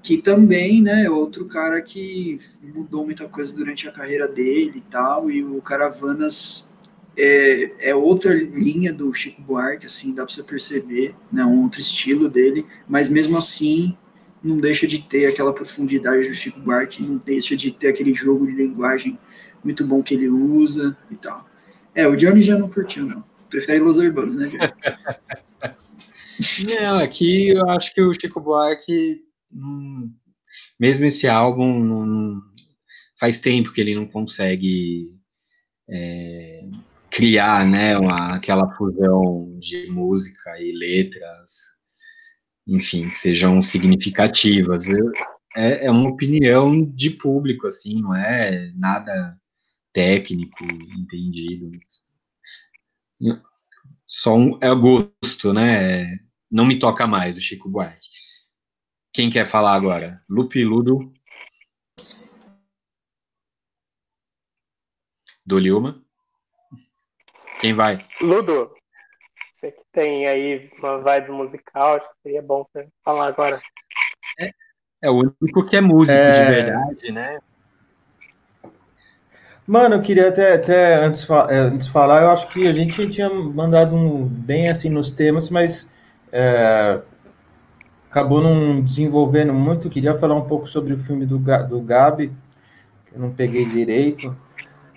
que também, né, é outro cara que mudou muita coisa durante a carreira dele e tal, e o Caravanas é, é outra linha do Chico Buarque, assim, dá para você perceber, né, um outro estilo dele, mas mesmo assim não deixa de ter aquela profundidade do Chico Buarque, não deixa de ter aquele jogo de linguagem muito bom que ele usa e tal. É, o Johnny já não curtiu, não. Prefere Los Hermanos, né, Johnny? não, aqui eu acho que o Chico Buarque hum, mesmo esse álbum faz tempo que ele não consegue é, criar né, uma, aquela fusão de música e letras, enfim, que sejam significativas. Eu, é, é uma opinião de público, assim, não é nada técnico, entendido. Só um, é gosto, né? Não me toca mais o Chico Buarque. Quem quer falar agora? Lupe Ludo. Do Lilma. Quem vai? Ludo. Você que tem aí uma vibe musical, acho que seria bom você falar agora. É, é o único que é músico é... de verdade, né? Mano, eu queria até, até antes, é, antes falar, eu acho que a gente tinha mandado um bem assim nos temas, mas é, acabou não desenvolvendo muito. Queria falar um pouco sobre o filme do, do Gabi, que eu não peguei direito.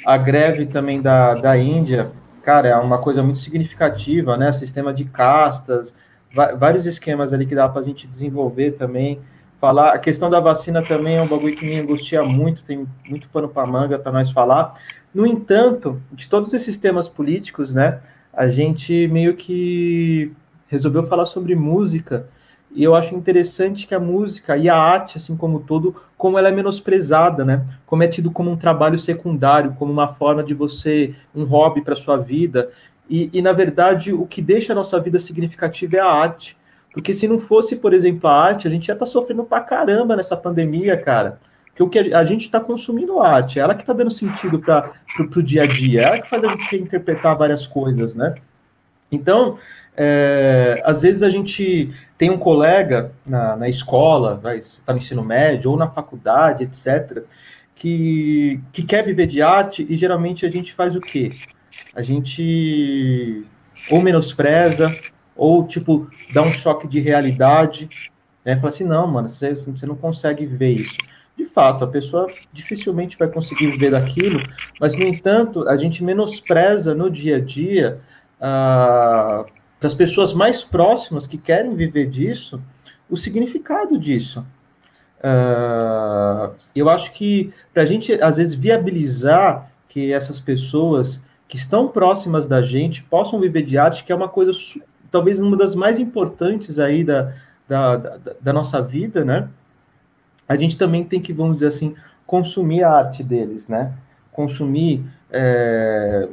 A greve também da, da Índia, cara, é uma coisa muito significativa, né? Sistema de castas, vários esquemas ali que dá para a gente desenvolver também. Falar, a questão da vacina também é um bagulho que me angustia muito, tem muito pano para manga para nós falar. No entanto, de todos esses temas políticos, né, a gente meio que resolveu falar sobre música e eu acho interessante que a música e a arte, assim como todo, como ela é menosprezada, né? Como é tido como um trabalho secundário, como uma forma de você, um hobby para sua vida. E, e, na verdade, o que deixa a nossa vida significativa é a arte. Porque se não fosse, por exemplo, a arte, a gente já está sofrendo pra caramba nessa pandemia, cara. Porque o que a, gente está consumindo arte, ela que está dando sentido para o dia a dia, ela que faz a gente reinterpretar várias coisas, né? Então, é, às vezes a gente tem um colega na, na escola, está no ensino médio ou na faculdade, etc., que, que quer viver de arte e geralmente a gente faz o quê? A gente ou menospreza, ou tipo, dá um choque de realidade, né? Fala assim, não, mano, você, você não consegue viver isso. De fato, a pessoa dificilmente vai conseguir viver daquilo, mas, no entanto, a gente menospreza no dia a dia uh, para as pessoas mais próximas que querem viver disso, o significado disso. Uh, eu acho que para a gente, às vezes, viabilizar que essas pessoas que estão próximas da gente possam viver de arte, que é uma coisa, talvez, uma das mais importantes aí da, da, da, da nossa vida, né? A gente também tem que, vamos dizer assim, consumir a arte deles, né? Consumir é,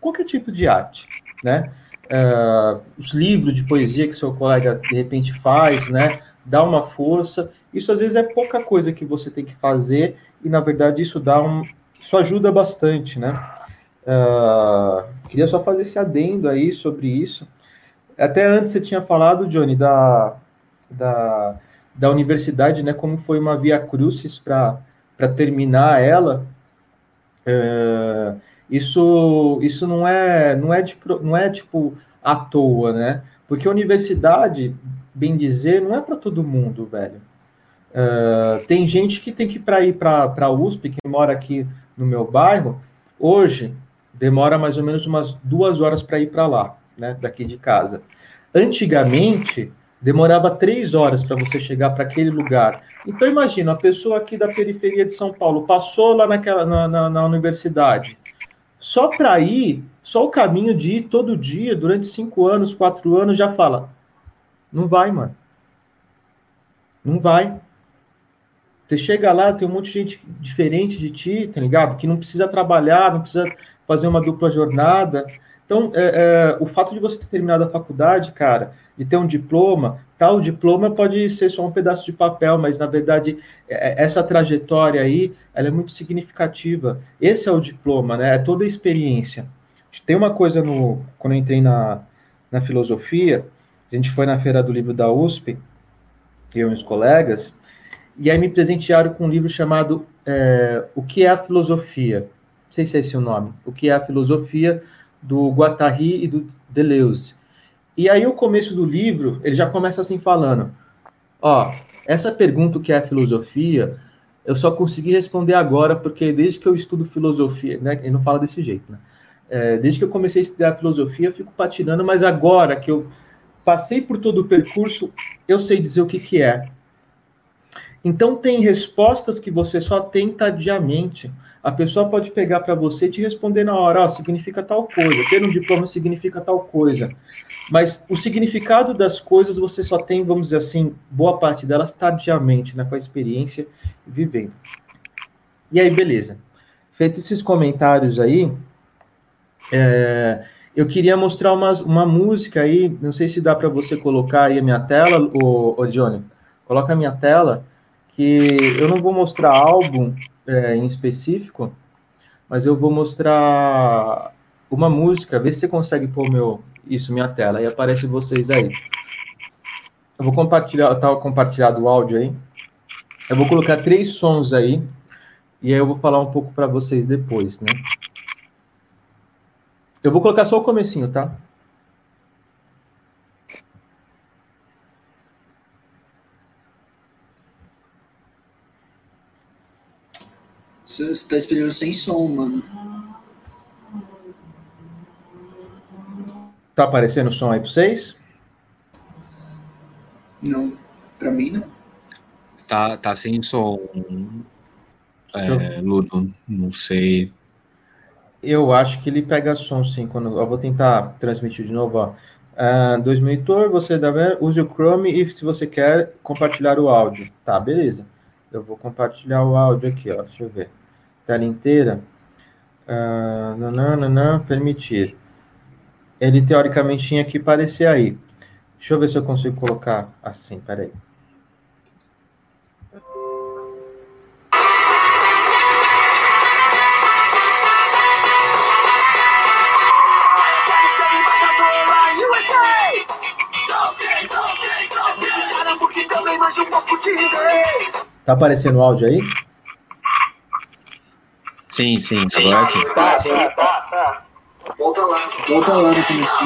qualquer tipo de arte, né? uh, os livros de poesia que seu colega de repente faz, né? Dá uma força. Isso às vezes é pouca coisa que você tem que fazer e na verdade isso dá um, isso ajuda bastante, né? Uh, queria só fazer esse adendo aí sobre isso. Até antes você tinha falado, Johnny, da, da, da universidade, né? Como foi uma via crucis para terminar ela. Uh, isso, isso não é, não é, de, não é tipo à toa, né? Porque a universidade, bem dizer, não é para todo mundo, velho. Uh, tem gente que tem que para ir para a USP, que mora aqui no meu bairro, hoje demora mais ou menos umas duas horas para ir para lá, né? Daqui de casa. Antigamente demorava três horas para você chegar para aquele lugar. Então imagina, a pessoa aqui da periferia de São Paulo passou lá naquela na, na, na universidade, só para ir, só o caminho de ir todo dia, durante cinco anos, quatro anos, já fala: não vai, mano. Não vai. Você chega lá, tem um monte de gente diferente de ti, tá ligado? Que não precisa trabalhar, não precisa fazer uma dupla jornada. Então, é, é, o fato de você ter terminado a faculdade, cara, de ter um diploma, tal diploma pode ser só um pedaço de papel, mas na verdade é, é, essa trajetória aí, ela é muito significativa. Esse é o diploma, né? É toda a experiência. Tem uma coisa no quando eu entrei na, na filosofia, a gente foi na feira do livro da USP eu e os colegas, e aí me presentearam com um livro chamado é, O que é a Filosofia? Não sei se é esse o nome. O que é a Filosofia, do Guattari e do Deleuze. E aí o começo do livro, ele já começa assim falando, ó, essa pergunta que é a filosofia, eu só consegui responder agora porque desde que eu estudo filosofia, né, ele não fala desse jeito, né? É, desde que eu comecei a estudar filosofia, eu fico patinando, mas agora que eu passei por todo o percurso, eu sei dizer o que que é. Então, tem respostas que você só tem tadiamente. A pessoa pode pegar para você e te responder na hora, ó, significa tal coisa, ter um diploma significa tal coisa. Mas o significado das coisas você só tem, vamos dizer assim, boa parte delas tardiamente, né, com a experiência vivendo. E aí, beleza. Feito esses comentários aí, é, eu queria mostrar uma, uma música aí, não sei se dá para você colocar aí a minha tela, o, o Johnny. Coloca a minha tela que eu não vou mostrar álbum é, em específico, mas eu vou mostrar uma música, ver se você consegue pôr meu, isso, minha tela, e aparece vocês aí. Eu vou compartilhar, tá compartilhado o áudio aí. Eu vou colocar três sons aí, e aí eu vou falar um pouco para vocês depois, né? Eu vou colocar só o comecinho, tá? Você está esperando sem som, mano. Tá aparecendo o som aí para vocês? Não, para mim não. Tá, tá sem som. É, Ludo, não sei. Eu acho que ele pega som, sim. Quando eu vou tentar transmitir de novo, ó. Uh, dois monitor, você dá use o Chrome e se você quer compartilhar o áudio. Tá, beleza. Eu vou compartilhar o áudio aqui, ó. Deixa eu ver tela inteira, uh, nananana, permitir. Ele teoricamente tinha que aparecer aí. Deixa eu ver se eu consigo colocar assim, peraí. Tá aparecendo o áudio aí? Sim, sim, agora sim. Tá, tá, tá. Volta lá. Volta lá no começo.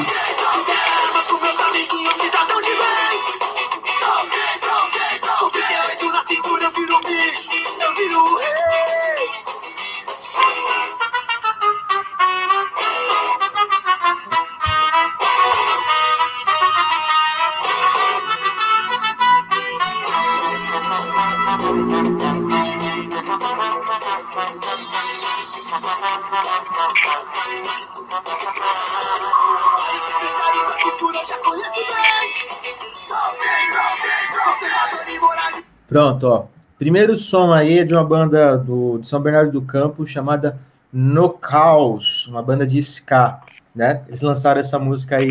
Pronto, ó. Primeiro som aí é de uma banda do, de São Bernardo do Campo chamada No Caos, uma banda de ska, né? Eles lançaram essa música aí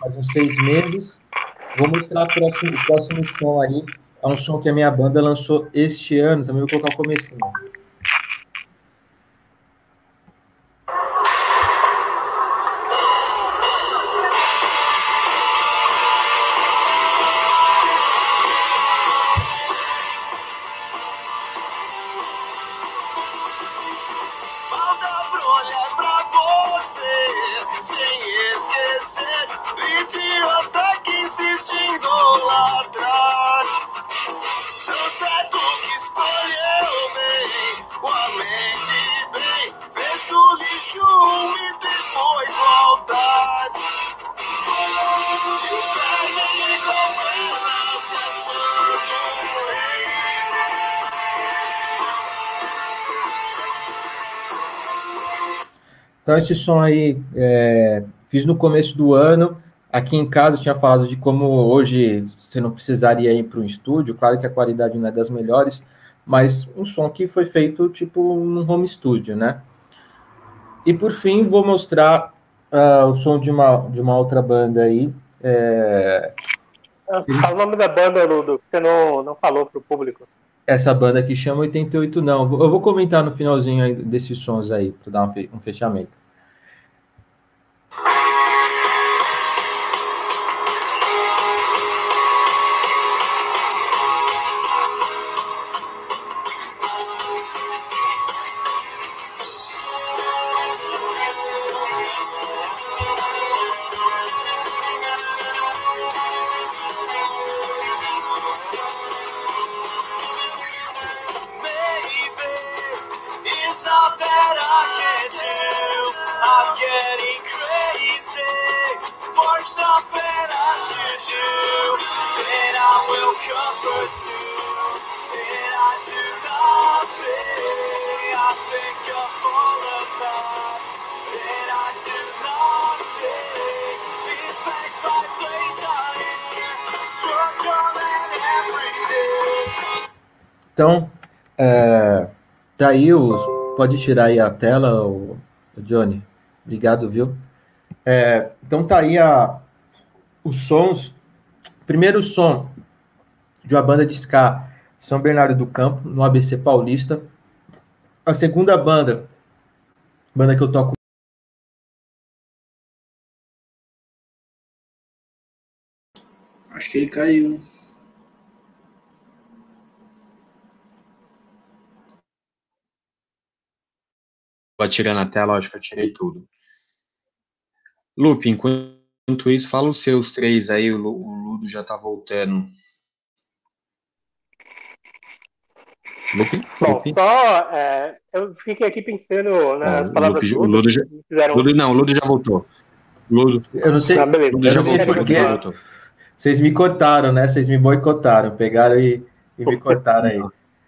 faz uns seis meses. Vou mostrar o próximo, o próximo som aí. É um som que a minha banda lançou este ano, também vou colocar o começo. Então, esse som aí é, fiz no começo do ano. Aqui em casa tinha falado de como hoje você não precisaria ir para um estúdio. Claro que a qualidade não é das melhores, mas um som que foi feito tipo num home studio, né? E por fim, vou mostrar uh, o som de uma, de uma outra banda aí. É... Fala o nome da banda, Ludo, que você não, não falou para o público. Essa banda que chama 88 Não. Eu vou comentar no finalzinho desses sons aí, para dar um fechamento. Então, é, tá aí os. Pode tirar aí a tela, o, o Johnny. Obrigado, viu? É, então tá aí a, os sons. Primeiro som de uma banda de ska, São Bernardo do Campo, no ABC Paulista. A segunda banda, banda que eu toco Acho que ele caiu. Vou tirando a tela, acho que eu tirei tudo. Lupe, enquanto isso, fala os seus três aí, o Ludo já tá voltando. Lupe? Bom, Lupe? só é, eu fiquei aqui pensando nas palavras Lupe, do Ludo. Já, fizeram... Ludo, não, o Ludo já voltou. Ludo, eu não sei, ah, Ludo eu não sei porquê. Vocês me cortaram, né? Vocês me boicotaram, pegaram e, e me cortaram aí.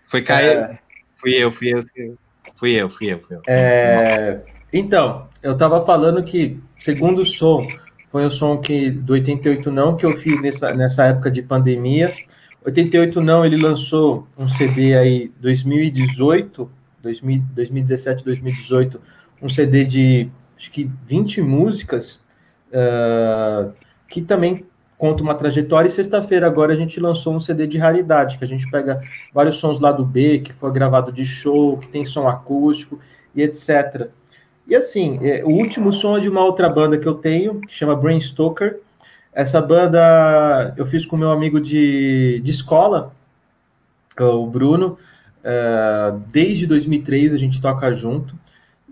Foi cair. É... Fui eu, fui eu. Fui eu, fui eu, fui eu. É... Então, eu tava falando que, segundo o som, foi o som que do 88 não que eu fiz nessa, nessa época de pandemia. 88 não, ele lançou um CD aí 2018, 2000, 2017, 2018, um CD de acho que 20 músicas, uh, que também conta uma trajetória. E sexta-feira agora a gente lançou um CD de raridade, que a gente pega vários sons lá do B, que foi gravado de show, que tem som acústico e etc. E assim, é, o último som é de uma outra banda que eu tenho, que chama Brain Stoker. Essa banda eu fiz com meu amigo de, de escola, o Bruno. É, desde 2003 a gente toca junto.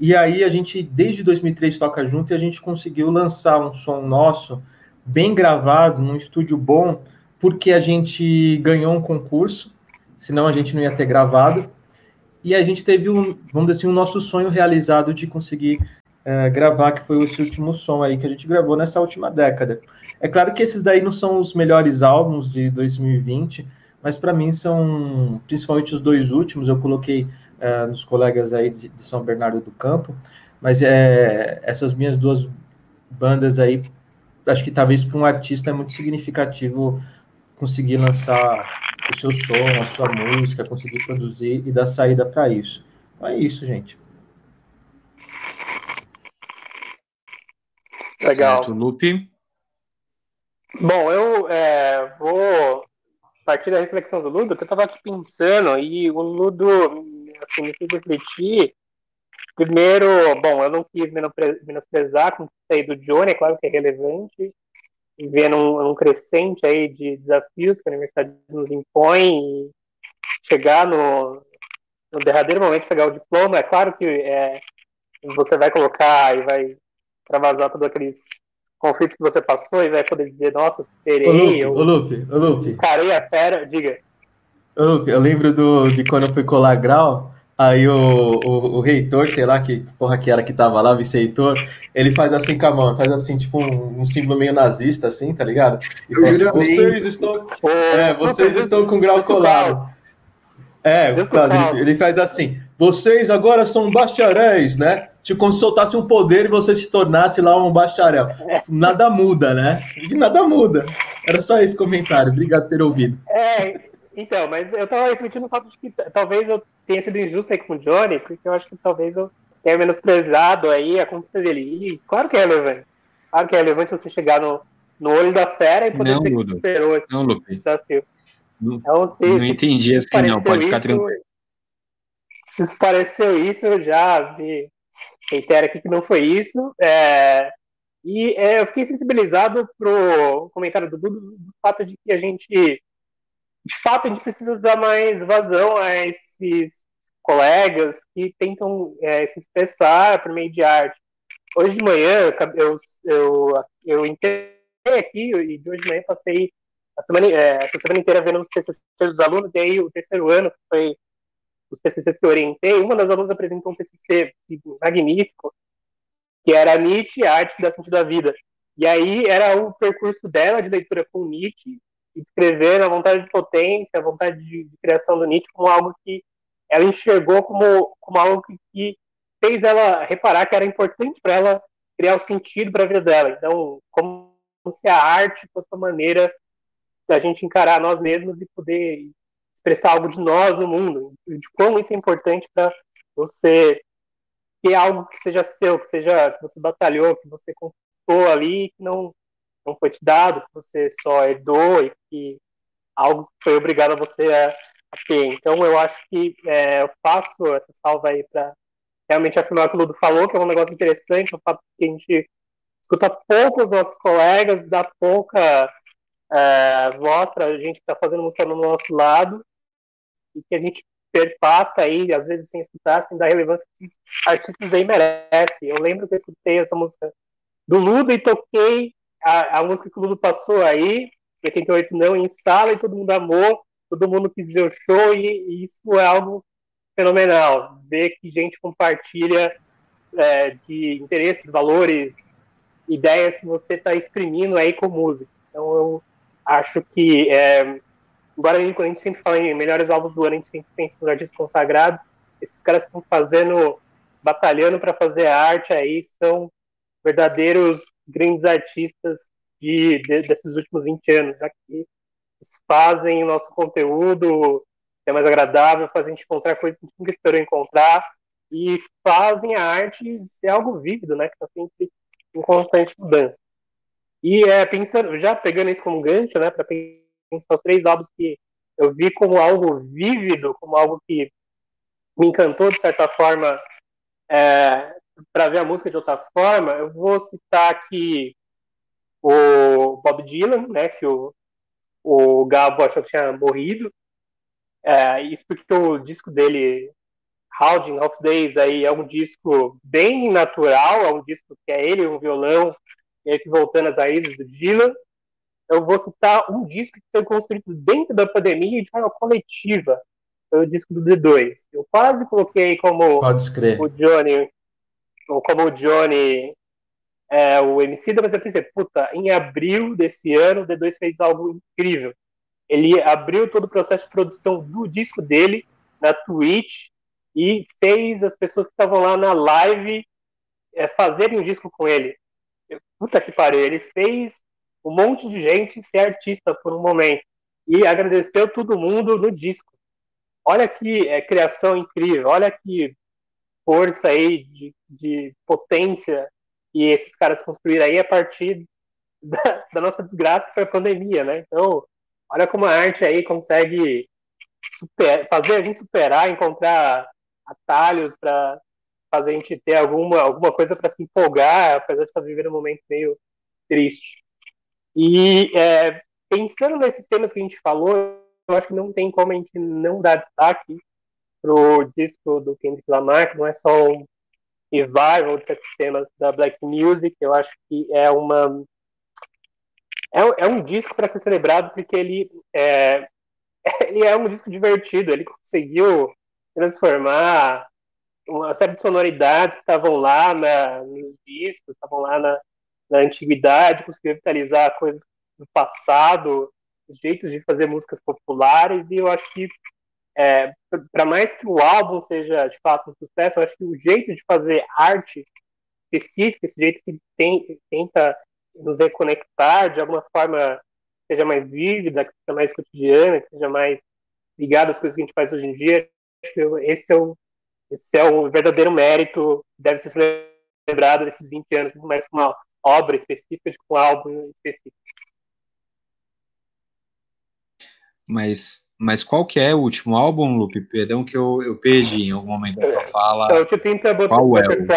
E aí a gente, desde 2003, toca junto e a gente conseguiu lançar um som nosso bem gravado, num estúdio bom, porque a gente ganhou um concurso, senão a gente não ia ter gravado. E a gente teve, um, vamos dizer assim, o um nosso sonho realizado de conseguir é, gravar, que foi esse último som aí que a gente gravou nessa última década. É claro que esses daí não são os melhores álbuns de 2020, mas para mim são, principalmente os dois últimos, eu coloquei é, nos colegas aí de, de, São Bernardo do Campo, mas é, essas minhas duas bandas aí acho que talvez para um artista é muito significativo conseguir lançar o seu som, a sua música, conseguir produzir e dar saída para isso. Então é isso, gente. Legal. Certo, Lupe. Bom, eu é, vou partir da reflexão do Ludo, que eu estava aqui pensando, e o Ludo assim, me fez refletir. Primeiro, bom, eu não quis menosprezar com aí do Johnny, é claro que é relevante, vendo um, um, crescente aí de desafios que a universidade nos impõe e chegar no, no derradeiro momento de pegar o diploma, é claro que é, você vai colocar e vai travasar todos aqueles conflitos que você passou e vai poder dizer, nossa, superei. Ô, Lupe, ô, Lupe. Carei a fera, diga. Ô, Lupe, eu lembro do, de quando eu fui colar grau, Aí o, o, o, reitor, sei lá que porra que era que tava lá, vice-reitor, ele faz assim com a mão, faz assim, tipo um, um símbolo meio nazista, assim, tá ligado? E fala assim, vocês estão. É, vocês estão com grau colado. É, ele, ele faz assim, vocês agora são bacharéis, né? Tipo, como se soltasse um poder e você se tornasse lá um bacharel. Nada muda, né? Nada muda. Era só esse comentário. Obrigado por ter ouvido. É, então, mas eu tava refletindo no fato de que talvez eu tenha sido injusto aí com o Johnny, porque eu acho que talvez eu tenha menosprezado aí a conquista dele. E claro que é relevante. Claro que é relevante você chegar no, no olho da fera e poder não, ter Ludo. que superou não, Lupe. desafio. Não, então, se, não entendi assim, não. Pode ficar isso, tranquilo. Se pareceu isso, eu já vi. Reitero aqui que não foi isso. É, e é, eu fiquei sensibilizado pro comentário do Dudu do fato de que a gente de fato, a gente precisa dar mais vazão a esses colegas que tentam é, se expressar por meio de arte. Hoje de manhã, eu, eu, eu entrei aqui e de hoje de manhã passei a semana, é, semana inteira vendo os TCCs dos alunos, e aí o terceiro ano, que foi os TCCs que eu orientei, uma das alunas apresentou um TCC magnífico, que era Nietzsche, Arte da Sentido da Vida. E aí era o percurso dela de leitura com Nietzsche, e descrever a vontade de potência, a vontade de, de, criação do Nietzsche como algo que ela enxergou como, como algo que, que fez ela reparar que era importante para ela criar o sentido para a vida dela. Então, como se a arte fosse uma maneira da gente encarar nós mesmos e poder expressar algo de nós no mundo, de como isso é importante para você ter algo que seja seu, que seja que você batalhou, que você conquistou ali, que não não foi te dado, que você só herdou e que algo foi obrigado a você a, a ter. Então eu acho que é, eu faço essa salva aí para realmente afirmar o que o Ludo falou, que é um negócio interessante, o fato que a gente escuta pouco os nossos colegas, dá pouca é, voz para a gente que está fazendo música no nosso lado, e que a gente perpassa aí, às vezes sem escutar, sem dar relevância que esses artistas aí merecem. Eu lembro que eu escutei essa música do Ludo e toquei a, a música que o Ludo passou aí, 88 não, em sala, e todo mundo amou, todo mundo quis ver o show, e, e isso é algo fenomenal. Ver que gente compartilha é, de interesses, valores, ideias que você está exprimindo aí com música. Então eu acho que, é, embora a gente, a gente sempre fala em melhores álbuns do ano, a gente sempre pensa nos artistas consagrados, esses caras estão fazendo, batalhando para fazer arte aí, são verdadeiros grandes artistas de, de, desses últimos 20 anos, já que eles fazem o nosso conteúdo ser mais agradável, fazem a gente encontrar coisas que a gente nunca esperou encontrar. E fazem a arte ser algo vívido, né, que está sempre em constante mudança. E é, pensando, já pegando isso como gancho, né, para pensar os três álbuns que eu vi como algo vívido, como algo que me encantou de certa forma é, para ver a música de outra forma, eu vou citar aqui o Bob Dylan, né, que o, o Gabo achou que tinha morrido. É, isso porque o disco dele, Hounding of Days, aí é um disco bem natural, é um disco que é ele, um violão, que voltando às raízes do Dylan. Eu vou citar um disco que foi construído dentro da pandemia de forma coletiva, foi o disco do D2. Eu quase coloquei como o Johnny como o Johnny, é, o MC da, mas eu pensei, puta, em abril desse ano, o D2 fez algo incrível. Ele abriu todo o processo de produção do disco dele na Twitch e fez as pessoas que estavam lá na live é, fazerem um disco com ele. Puta que pariu, ele fez um monte de gente ser artista por um momento e agradeceu todo mundo no disco. Olha que é, criação incrível, olha que força aí, de, de potência que esses caras construíram aí a partir da, da, nossa desgraça que foi a pandemia, né? Então, olha como a arte aí consegue super, fazer a gente superar, encontrar atalhos para fazer a gente ter alguma, alguma coisa para se empolgar, apesar de estar vivendo um momento meio triste. E é, pensando nesses temas que a gente falou, eu acho que não tem como a gente não dar destaque pro disco do Kendrick Lamar, que não é só um revival de certos temas da black music, eu acho que é uma é, é um disco para ser celebrado porque ele é, ele é um disco divertido, ele conseguiu transformar uma série de sonoridades que estavam lá na, nos discos, estavam lá na, na antiguidade, conseguiu revitalizar coisas do passado, jeitos de fazer músicas populares, e eu acho que é, para mais que o álbum seja de fato um sucesso, eu acho que o jeito de fazer arte específica, esse jeito que tem, tenta nos reconectar de alguma forma seja mais vívida, que seja mais cotidiana, que seja mais ligada às coisas que a gente faz hoje em dia, acho que esse é o, esse é o verdadeiro mérito que deve ser celebrado nesses 20 anos, mais com uma obra específica, com um álbum específico. Mas mas qual que é o último álbum, Lupe? Perdão que eu, eu perdi em algum momento da fala. Então, o Tipinta qual é o...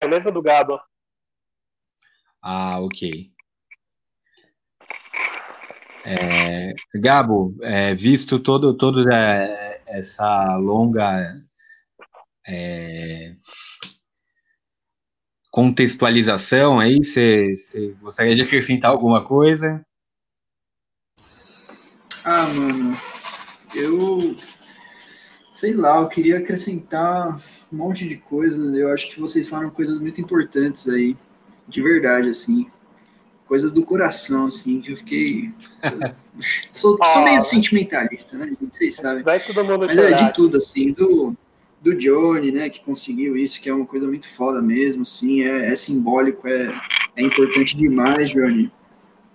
é o mesmo do Gabo. Ah, ok. É, Gabo, é, visto todo, todo é, essa longa é, contextualização aí, você gostaria de acrescentar alguma coisa? Ah, mano, eu sei lá, eu queria acrescentar um monte de coisa. Eu acho que vocês falaram coisas muito importantes aí, de verdade, assim. Coisas do coração, assim, que eu fiquei. sou, ah, sou, meio sentimentalista, né? Vocês sabem. Vai todo mundo Mas é de tudo, assim, do, do Johnny, né, que conseguiu isso, que é uma coisa muito foda mesmo, assim, é, é simbólico, é, é importante demais, Johnny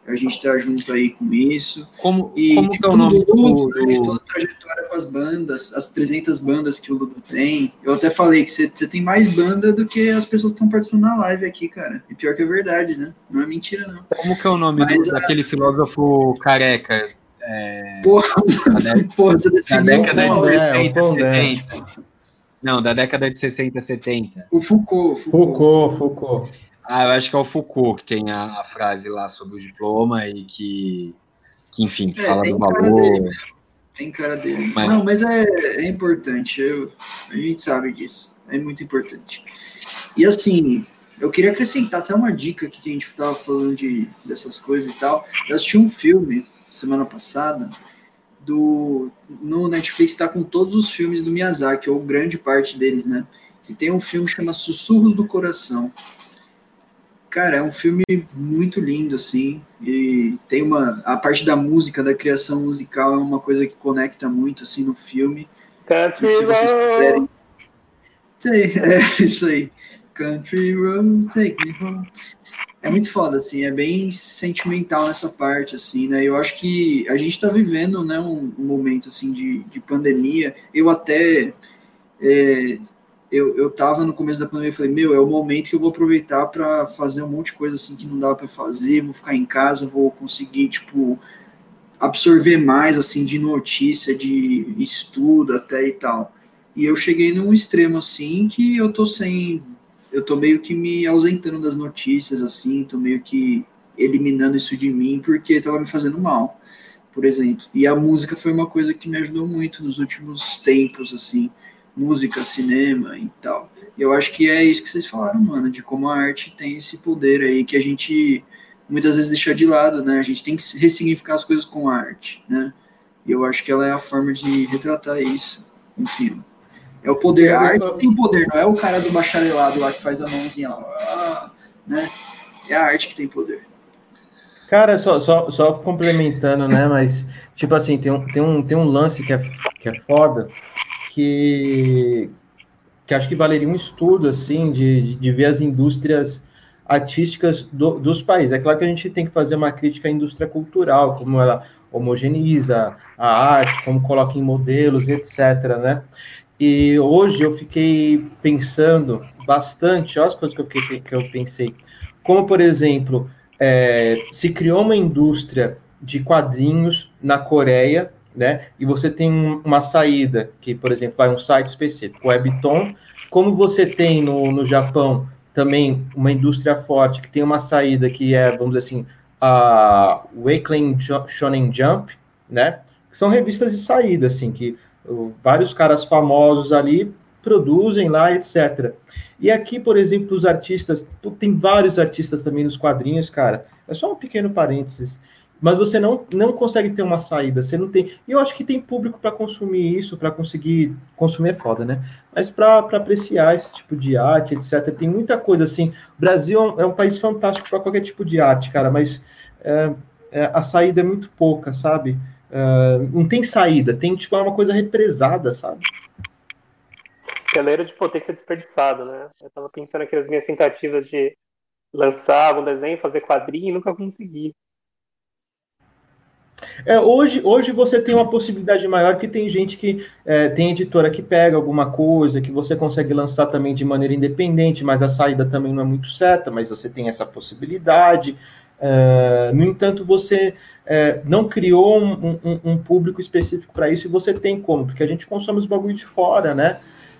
a gente tá junto aí com isso. Como, e, como tipo, que é o nome do, do... De toda a trajetória com as bandas, as 300 bandas que o Ludo tem. Eu até falei que você tem mais banda do que as pessoas que estão participando na live aqui, cara. E pior que é verdade, né? Não é mentira, não. Como que é o nome Mas, do, a... daquele filósofo careca? É... Porra, porra, você definiu da década de 60, 70. Não, da década de 60, 70. O Foucault. Foucault, Foucault. Foucault. Ah, eu acho que é o Foucault que tem a, a frase lá sobre o diploma e que, que enfim, é, fala do valor. Tem cara dele. Mas... Não, mas é, é importante, eu, a gente sabe disso. É muito importante. E assim, eu queria acrescentar até uma dica aqui que a gente estava falando de, dessas coisas e tal. Eu assisti um filme semana passada do no Netflix está com todos os filmes do Miyazaki, ou grande parte deles, né? E tem um filme que chama Sussurros do Coração. Cara, é um filme muito lindo, assim, e tem uma... A parte da música, da criação musical é uma coisa que conecta muito, assim, no filme. Country e se vocês puderem... É isso aí. Country Road, take me home. É muito foda, assim, é bem sentimental nessa parte, assim, né? Eu acho que a gente tá vivendo, né, um, um momento, assim, de, de pandemia. Eu até... É, eu, eu tava no começo da pandemia e falei, meu, é o momento que eu vou aproveitar para fazer um monte de coisa assim que não dava para fazer, vou ficar em casa, vou conseguir, tipo, absorver mais, assim, de notícia, de estudo até e tal. E eu cheguei num extremo, assim, que eu tô sem... Eu tô meio que me ausentando das notícias, assim, tô meio que eliminando isso de mim, porque tava me fazendo mal, por exemplo. E a música foi uma coisa que me ajudou muito nos últimos tempos, assim, música, cinema e tal. Eu acho que é isso que vocês falaram, mano, de como a arte tem esse poder aí que a gente muitas vezes deixa de lado, né? A gente tem que ressignificar as coisas com a arte, né? E eu acho que ela é a forma de retratar isso, enfim. É o poder, a arte tem poder, não é o cara do bacharelado lá que faz a mãozinha lá, né? É a arte que tem poder. Cara, só, só, só complementando, né? Mas, tipo assim, tem um, tem um, tem um lance que é, que é foda, que, que acho que valeria um estudo, assim, de, de ver as indústrias artísticas do, dos países. É claro que a gente tem que fazer uma crítica à indústria cultural, como ela homogeneiza a arte, como coloca em modelos, etc., né? E hoje eu fiquei pensando bastante, olha as coisas que eu, fiquei, que eu pensei. Como, por exemplo, é, se criou uma indústria de quadrinhos na Coreia né? E você tem uma saída, que, por exemplo, vai um site específico, Webton, como você tem no, no Japão também uma indústria forte que tem uma saída que é, vamos dizer assim, a Weekly Shonen Jump, né? Que são revistas de saída, assim, que vários caras famosos ali produzem lá, etc. E aqui, por exemplo, os artistas, tem vários artistas também nos quadrinhos, cara. É só um pequeno parênteses mas você não, não consegue ter uma saída, você não tem. E eu acho que tem público para consumir isso, para conseguir consumir é foda, né? Mas para apreciar esse tipo de arte, etc. Tem muita coisa assim. O Brasil é um, é país fantástico para qualquer tipo de arte, cara, mas é, é, a saída é muito pouca, sabe? É, não tem saída, tem tipo é uma coisa represada, sabe? Celeiro de potência desperdiçado, né? Eu tava pensando aqui nas minhas tentativas de lançar um desenho, fazer quadrinho e nunca consegui. É, hoje, hoje você tem uma possibilidade maior que tem gente que é, tem editora que pega alguma coisa, que você consegue lançar também de maneira independente, mas a saída também não é muito certa, mas você tem essa possibilidade. É, no entanto, você é, não criou um, um, um público específico para isso e você tem como, porque a gente consome os bagulhos de fora, né?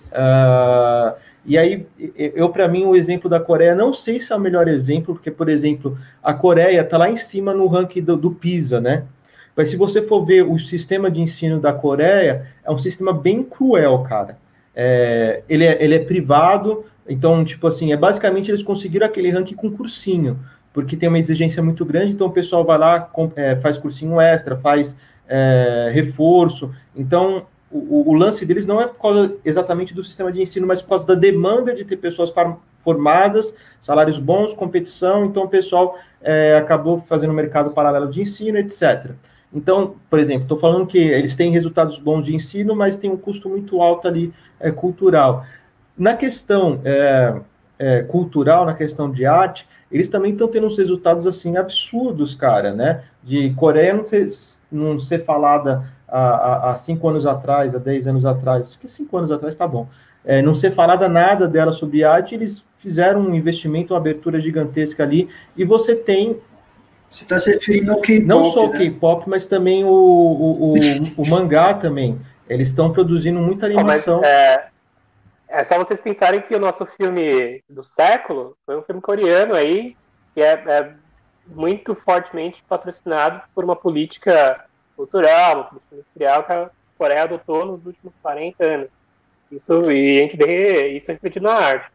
Uh, e aí, eu, para mim, o exemplo da Coreia, não sei se é o melhor exemplo, porque, por exemplo, a Coreia está lá em cima no ranking do, do PISA, né? Mas se você for ver o sistema de ensino da Coreia, é um sistema bem cruel, cara. É, ele, é, ele é privado, então, tipo assim, é basicamente eles conseguiram aquele ranking com cursinho, porque tem uma exigência muito grande, então o pessoal vai lá, com, é, faz cursinho extra, faz é, reforço. Então, o, o, lance deles não é por causa exatamente do sistema de ensino, mas por causa da demanda de ter pessoas formadas, salários bons, competição, então o pessoal é, acabou fazendo um mercado paralelo de ensino, etc. Então, por exemplo, estou falando que eles têm resultados bons de ensino, mas tem um custo muito alto ali é, cultural. Na questão é, é, cultural, na questão de arte, eles também estão tendo uns resultados assim absurdos, cara, né? De Coreia não ser, não ser falada há, há cinco anos atrás, há dez anos atrás, que cinco anos atrás tá bom. É, não ser falada nada dela sobre arte, eles fizeram um investimento, uma abertura gigantesca ali, e você tem. Você está se referindo ao K-pop? Não só o né? K-pop, mas também o, o, o, o mangá também. Eles estão produzindo muita animação. Oh, mas, é, é só vocês pensarem que o nosso filme do século foi um filme coreano aí, que é, é muito fortemente patrocinado por uma política cultural, uma política industrial que a Coreia adotou nos últimos 40 anos. Isso, e a gente vê isso refletido na arte.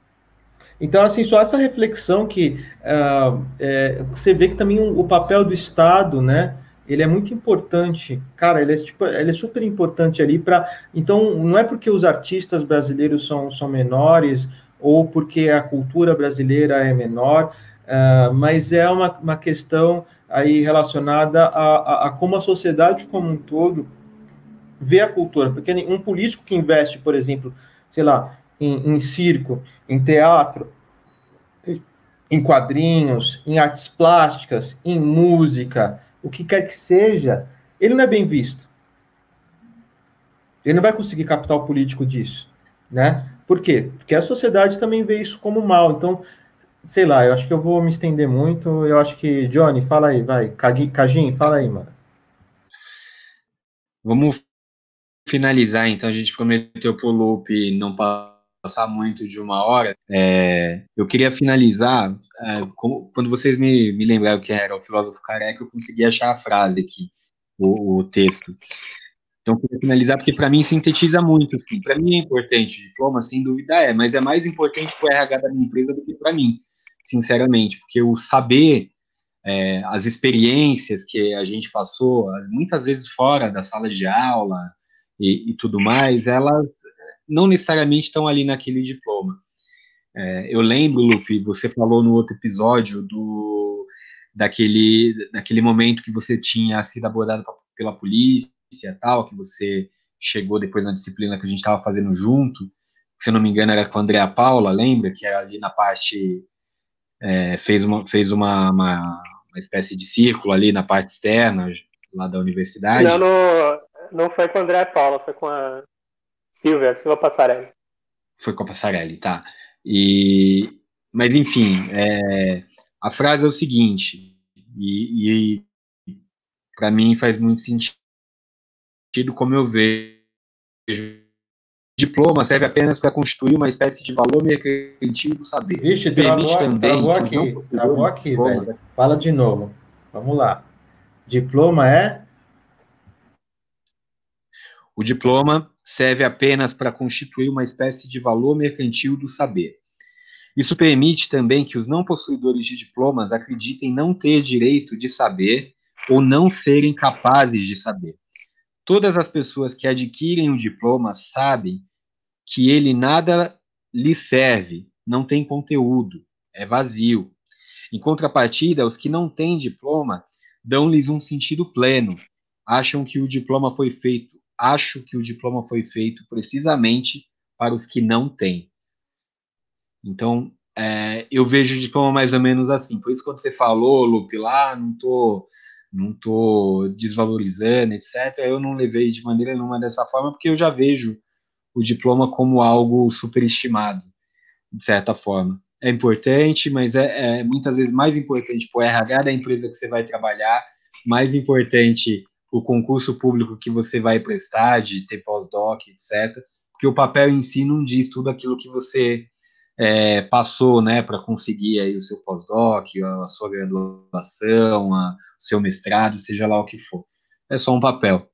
Então, assim, só essa reflexão que uh, é, você vê que também o, o, papel do Estado, né, ele é muito importante, cara, ele é, tipo, ele é super importante ali para, então, não é porque os artistas brasileiros são, são menores ou porque a cultura brasileira é menor, uh, mas é uma, uma questão aí relacionada a, a, a como a sociedade como um todo vê a cultura, porque um político que investe, por exemplo, sei lá, em, em circo, em teatro, em quadrinhos, em artes plásticas, em música, o que quer que seja, ele não é bem visto. Ele não vai conseguir capital político disso, né? Por quê? Porque a sociedade também vê isso como mal. Então, sei lá, eu acho que eu vou me estender muito. Eu acho que, Johnny, fala aí, vai. Cajim, fala aí, mano. Vamos finalizar, então, a gente prometeu pro Lupe não passar muito de uma hora. É, eu queria finalizar, é, quando vocês me, me lembraram que era o filósofo careca, eu consegui achar a frase aqui, o, o texto. Então, eu queria finalizar porque, para mim, sintetiza muito. Assim. Para mim é importante diploma, sem dúvida é, mas é mais importante para o RH da minha empresa do que para mim, sinceramente, porque o saber, é, as experiências que a gente passou, muitas vezes fora da sala de aula, e, e tudo mais, elas não necessariamente estão ali naquele diploma. É, eu lembro, Lupe, você falou no outro episódio do daquele, daquele momento que você tinha sido abordado pela polícia tal, que você chegou depois na disciplina que a gente estava fazendo junto, se eu não me engano era com a Andrea Paula, lembra? Que era ali na parte, é, fez, uma, fez uma, uma, uma, espécie de círculo ali na parte externa, lá da universidade. Não, no, não foi com a André Paula, foi com a Silvia, Silva Passarelli. Foi com a Passarelli, tá. E, mas, enfim, é, a frase é o seguinte, e, e para mim faz muito sentido como eu vejo. Diploma serve apenas para constituir uma espécie de valor mercantil do saber. Vixe, Permite travou, também travou aqui, travou aqui, velho. Fala de novo. Vamos lá. Diploma é o diploma serve apenas para constituir uma espécie de valor mercantil do saber. Isso permite também que os não possuidores de diplomas acreditem não ter direito de saber ou não serem capazes de saber. Todas as pessoas que adquirem o diploma sabem que ele nada lhes serve, não tem conteúdo, é vazio. Em contrapartida, os que não têm diploma dão-lhes um sentido pleno, acham que o diploma foi feito acho que o diploma foi feito precisamente para os que não têm. Então, é, eu vejo o diploma mais ou menos assim. Por isso, quando você falou, Lupe, lá, não tô, não tô desvalorizando, etc., eu não levei de maneira nenhuma dessa forma, porque eu já vejo o diploma como algo superestimado, de certa forma. É importante, mas é, é muitas vezes mais importante para o RH da empresa que você vai trabalhar, mais importante o concurso público que você vai prestar, de ter pós-doc, etc. Porque o papel em si não diz tudo aquilo que você é, passou, né, para conseguir aí o seu pós-doc, a sua graduação, a, o seu mestrado, seja lá o que for. É só um papel.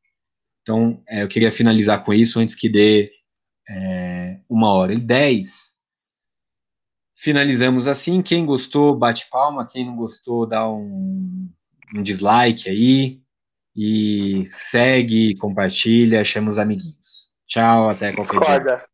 Então, é, eu queria finalizar com isso antes que dê é, uma hora e dez. Finalizamos assim. Quem gostou, bate palma. Quem não gostou, dá um, um dislike aí. E segue, compartilha, chama os amiguinhos. Tchau, até qualquer Discorda. dia.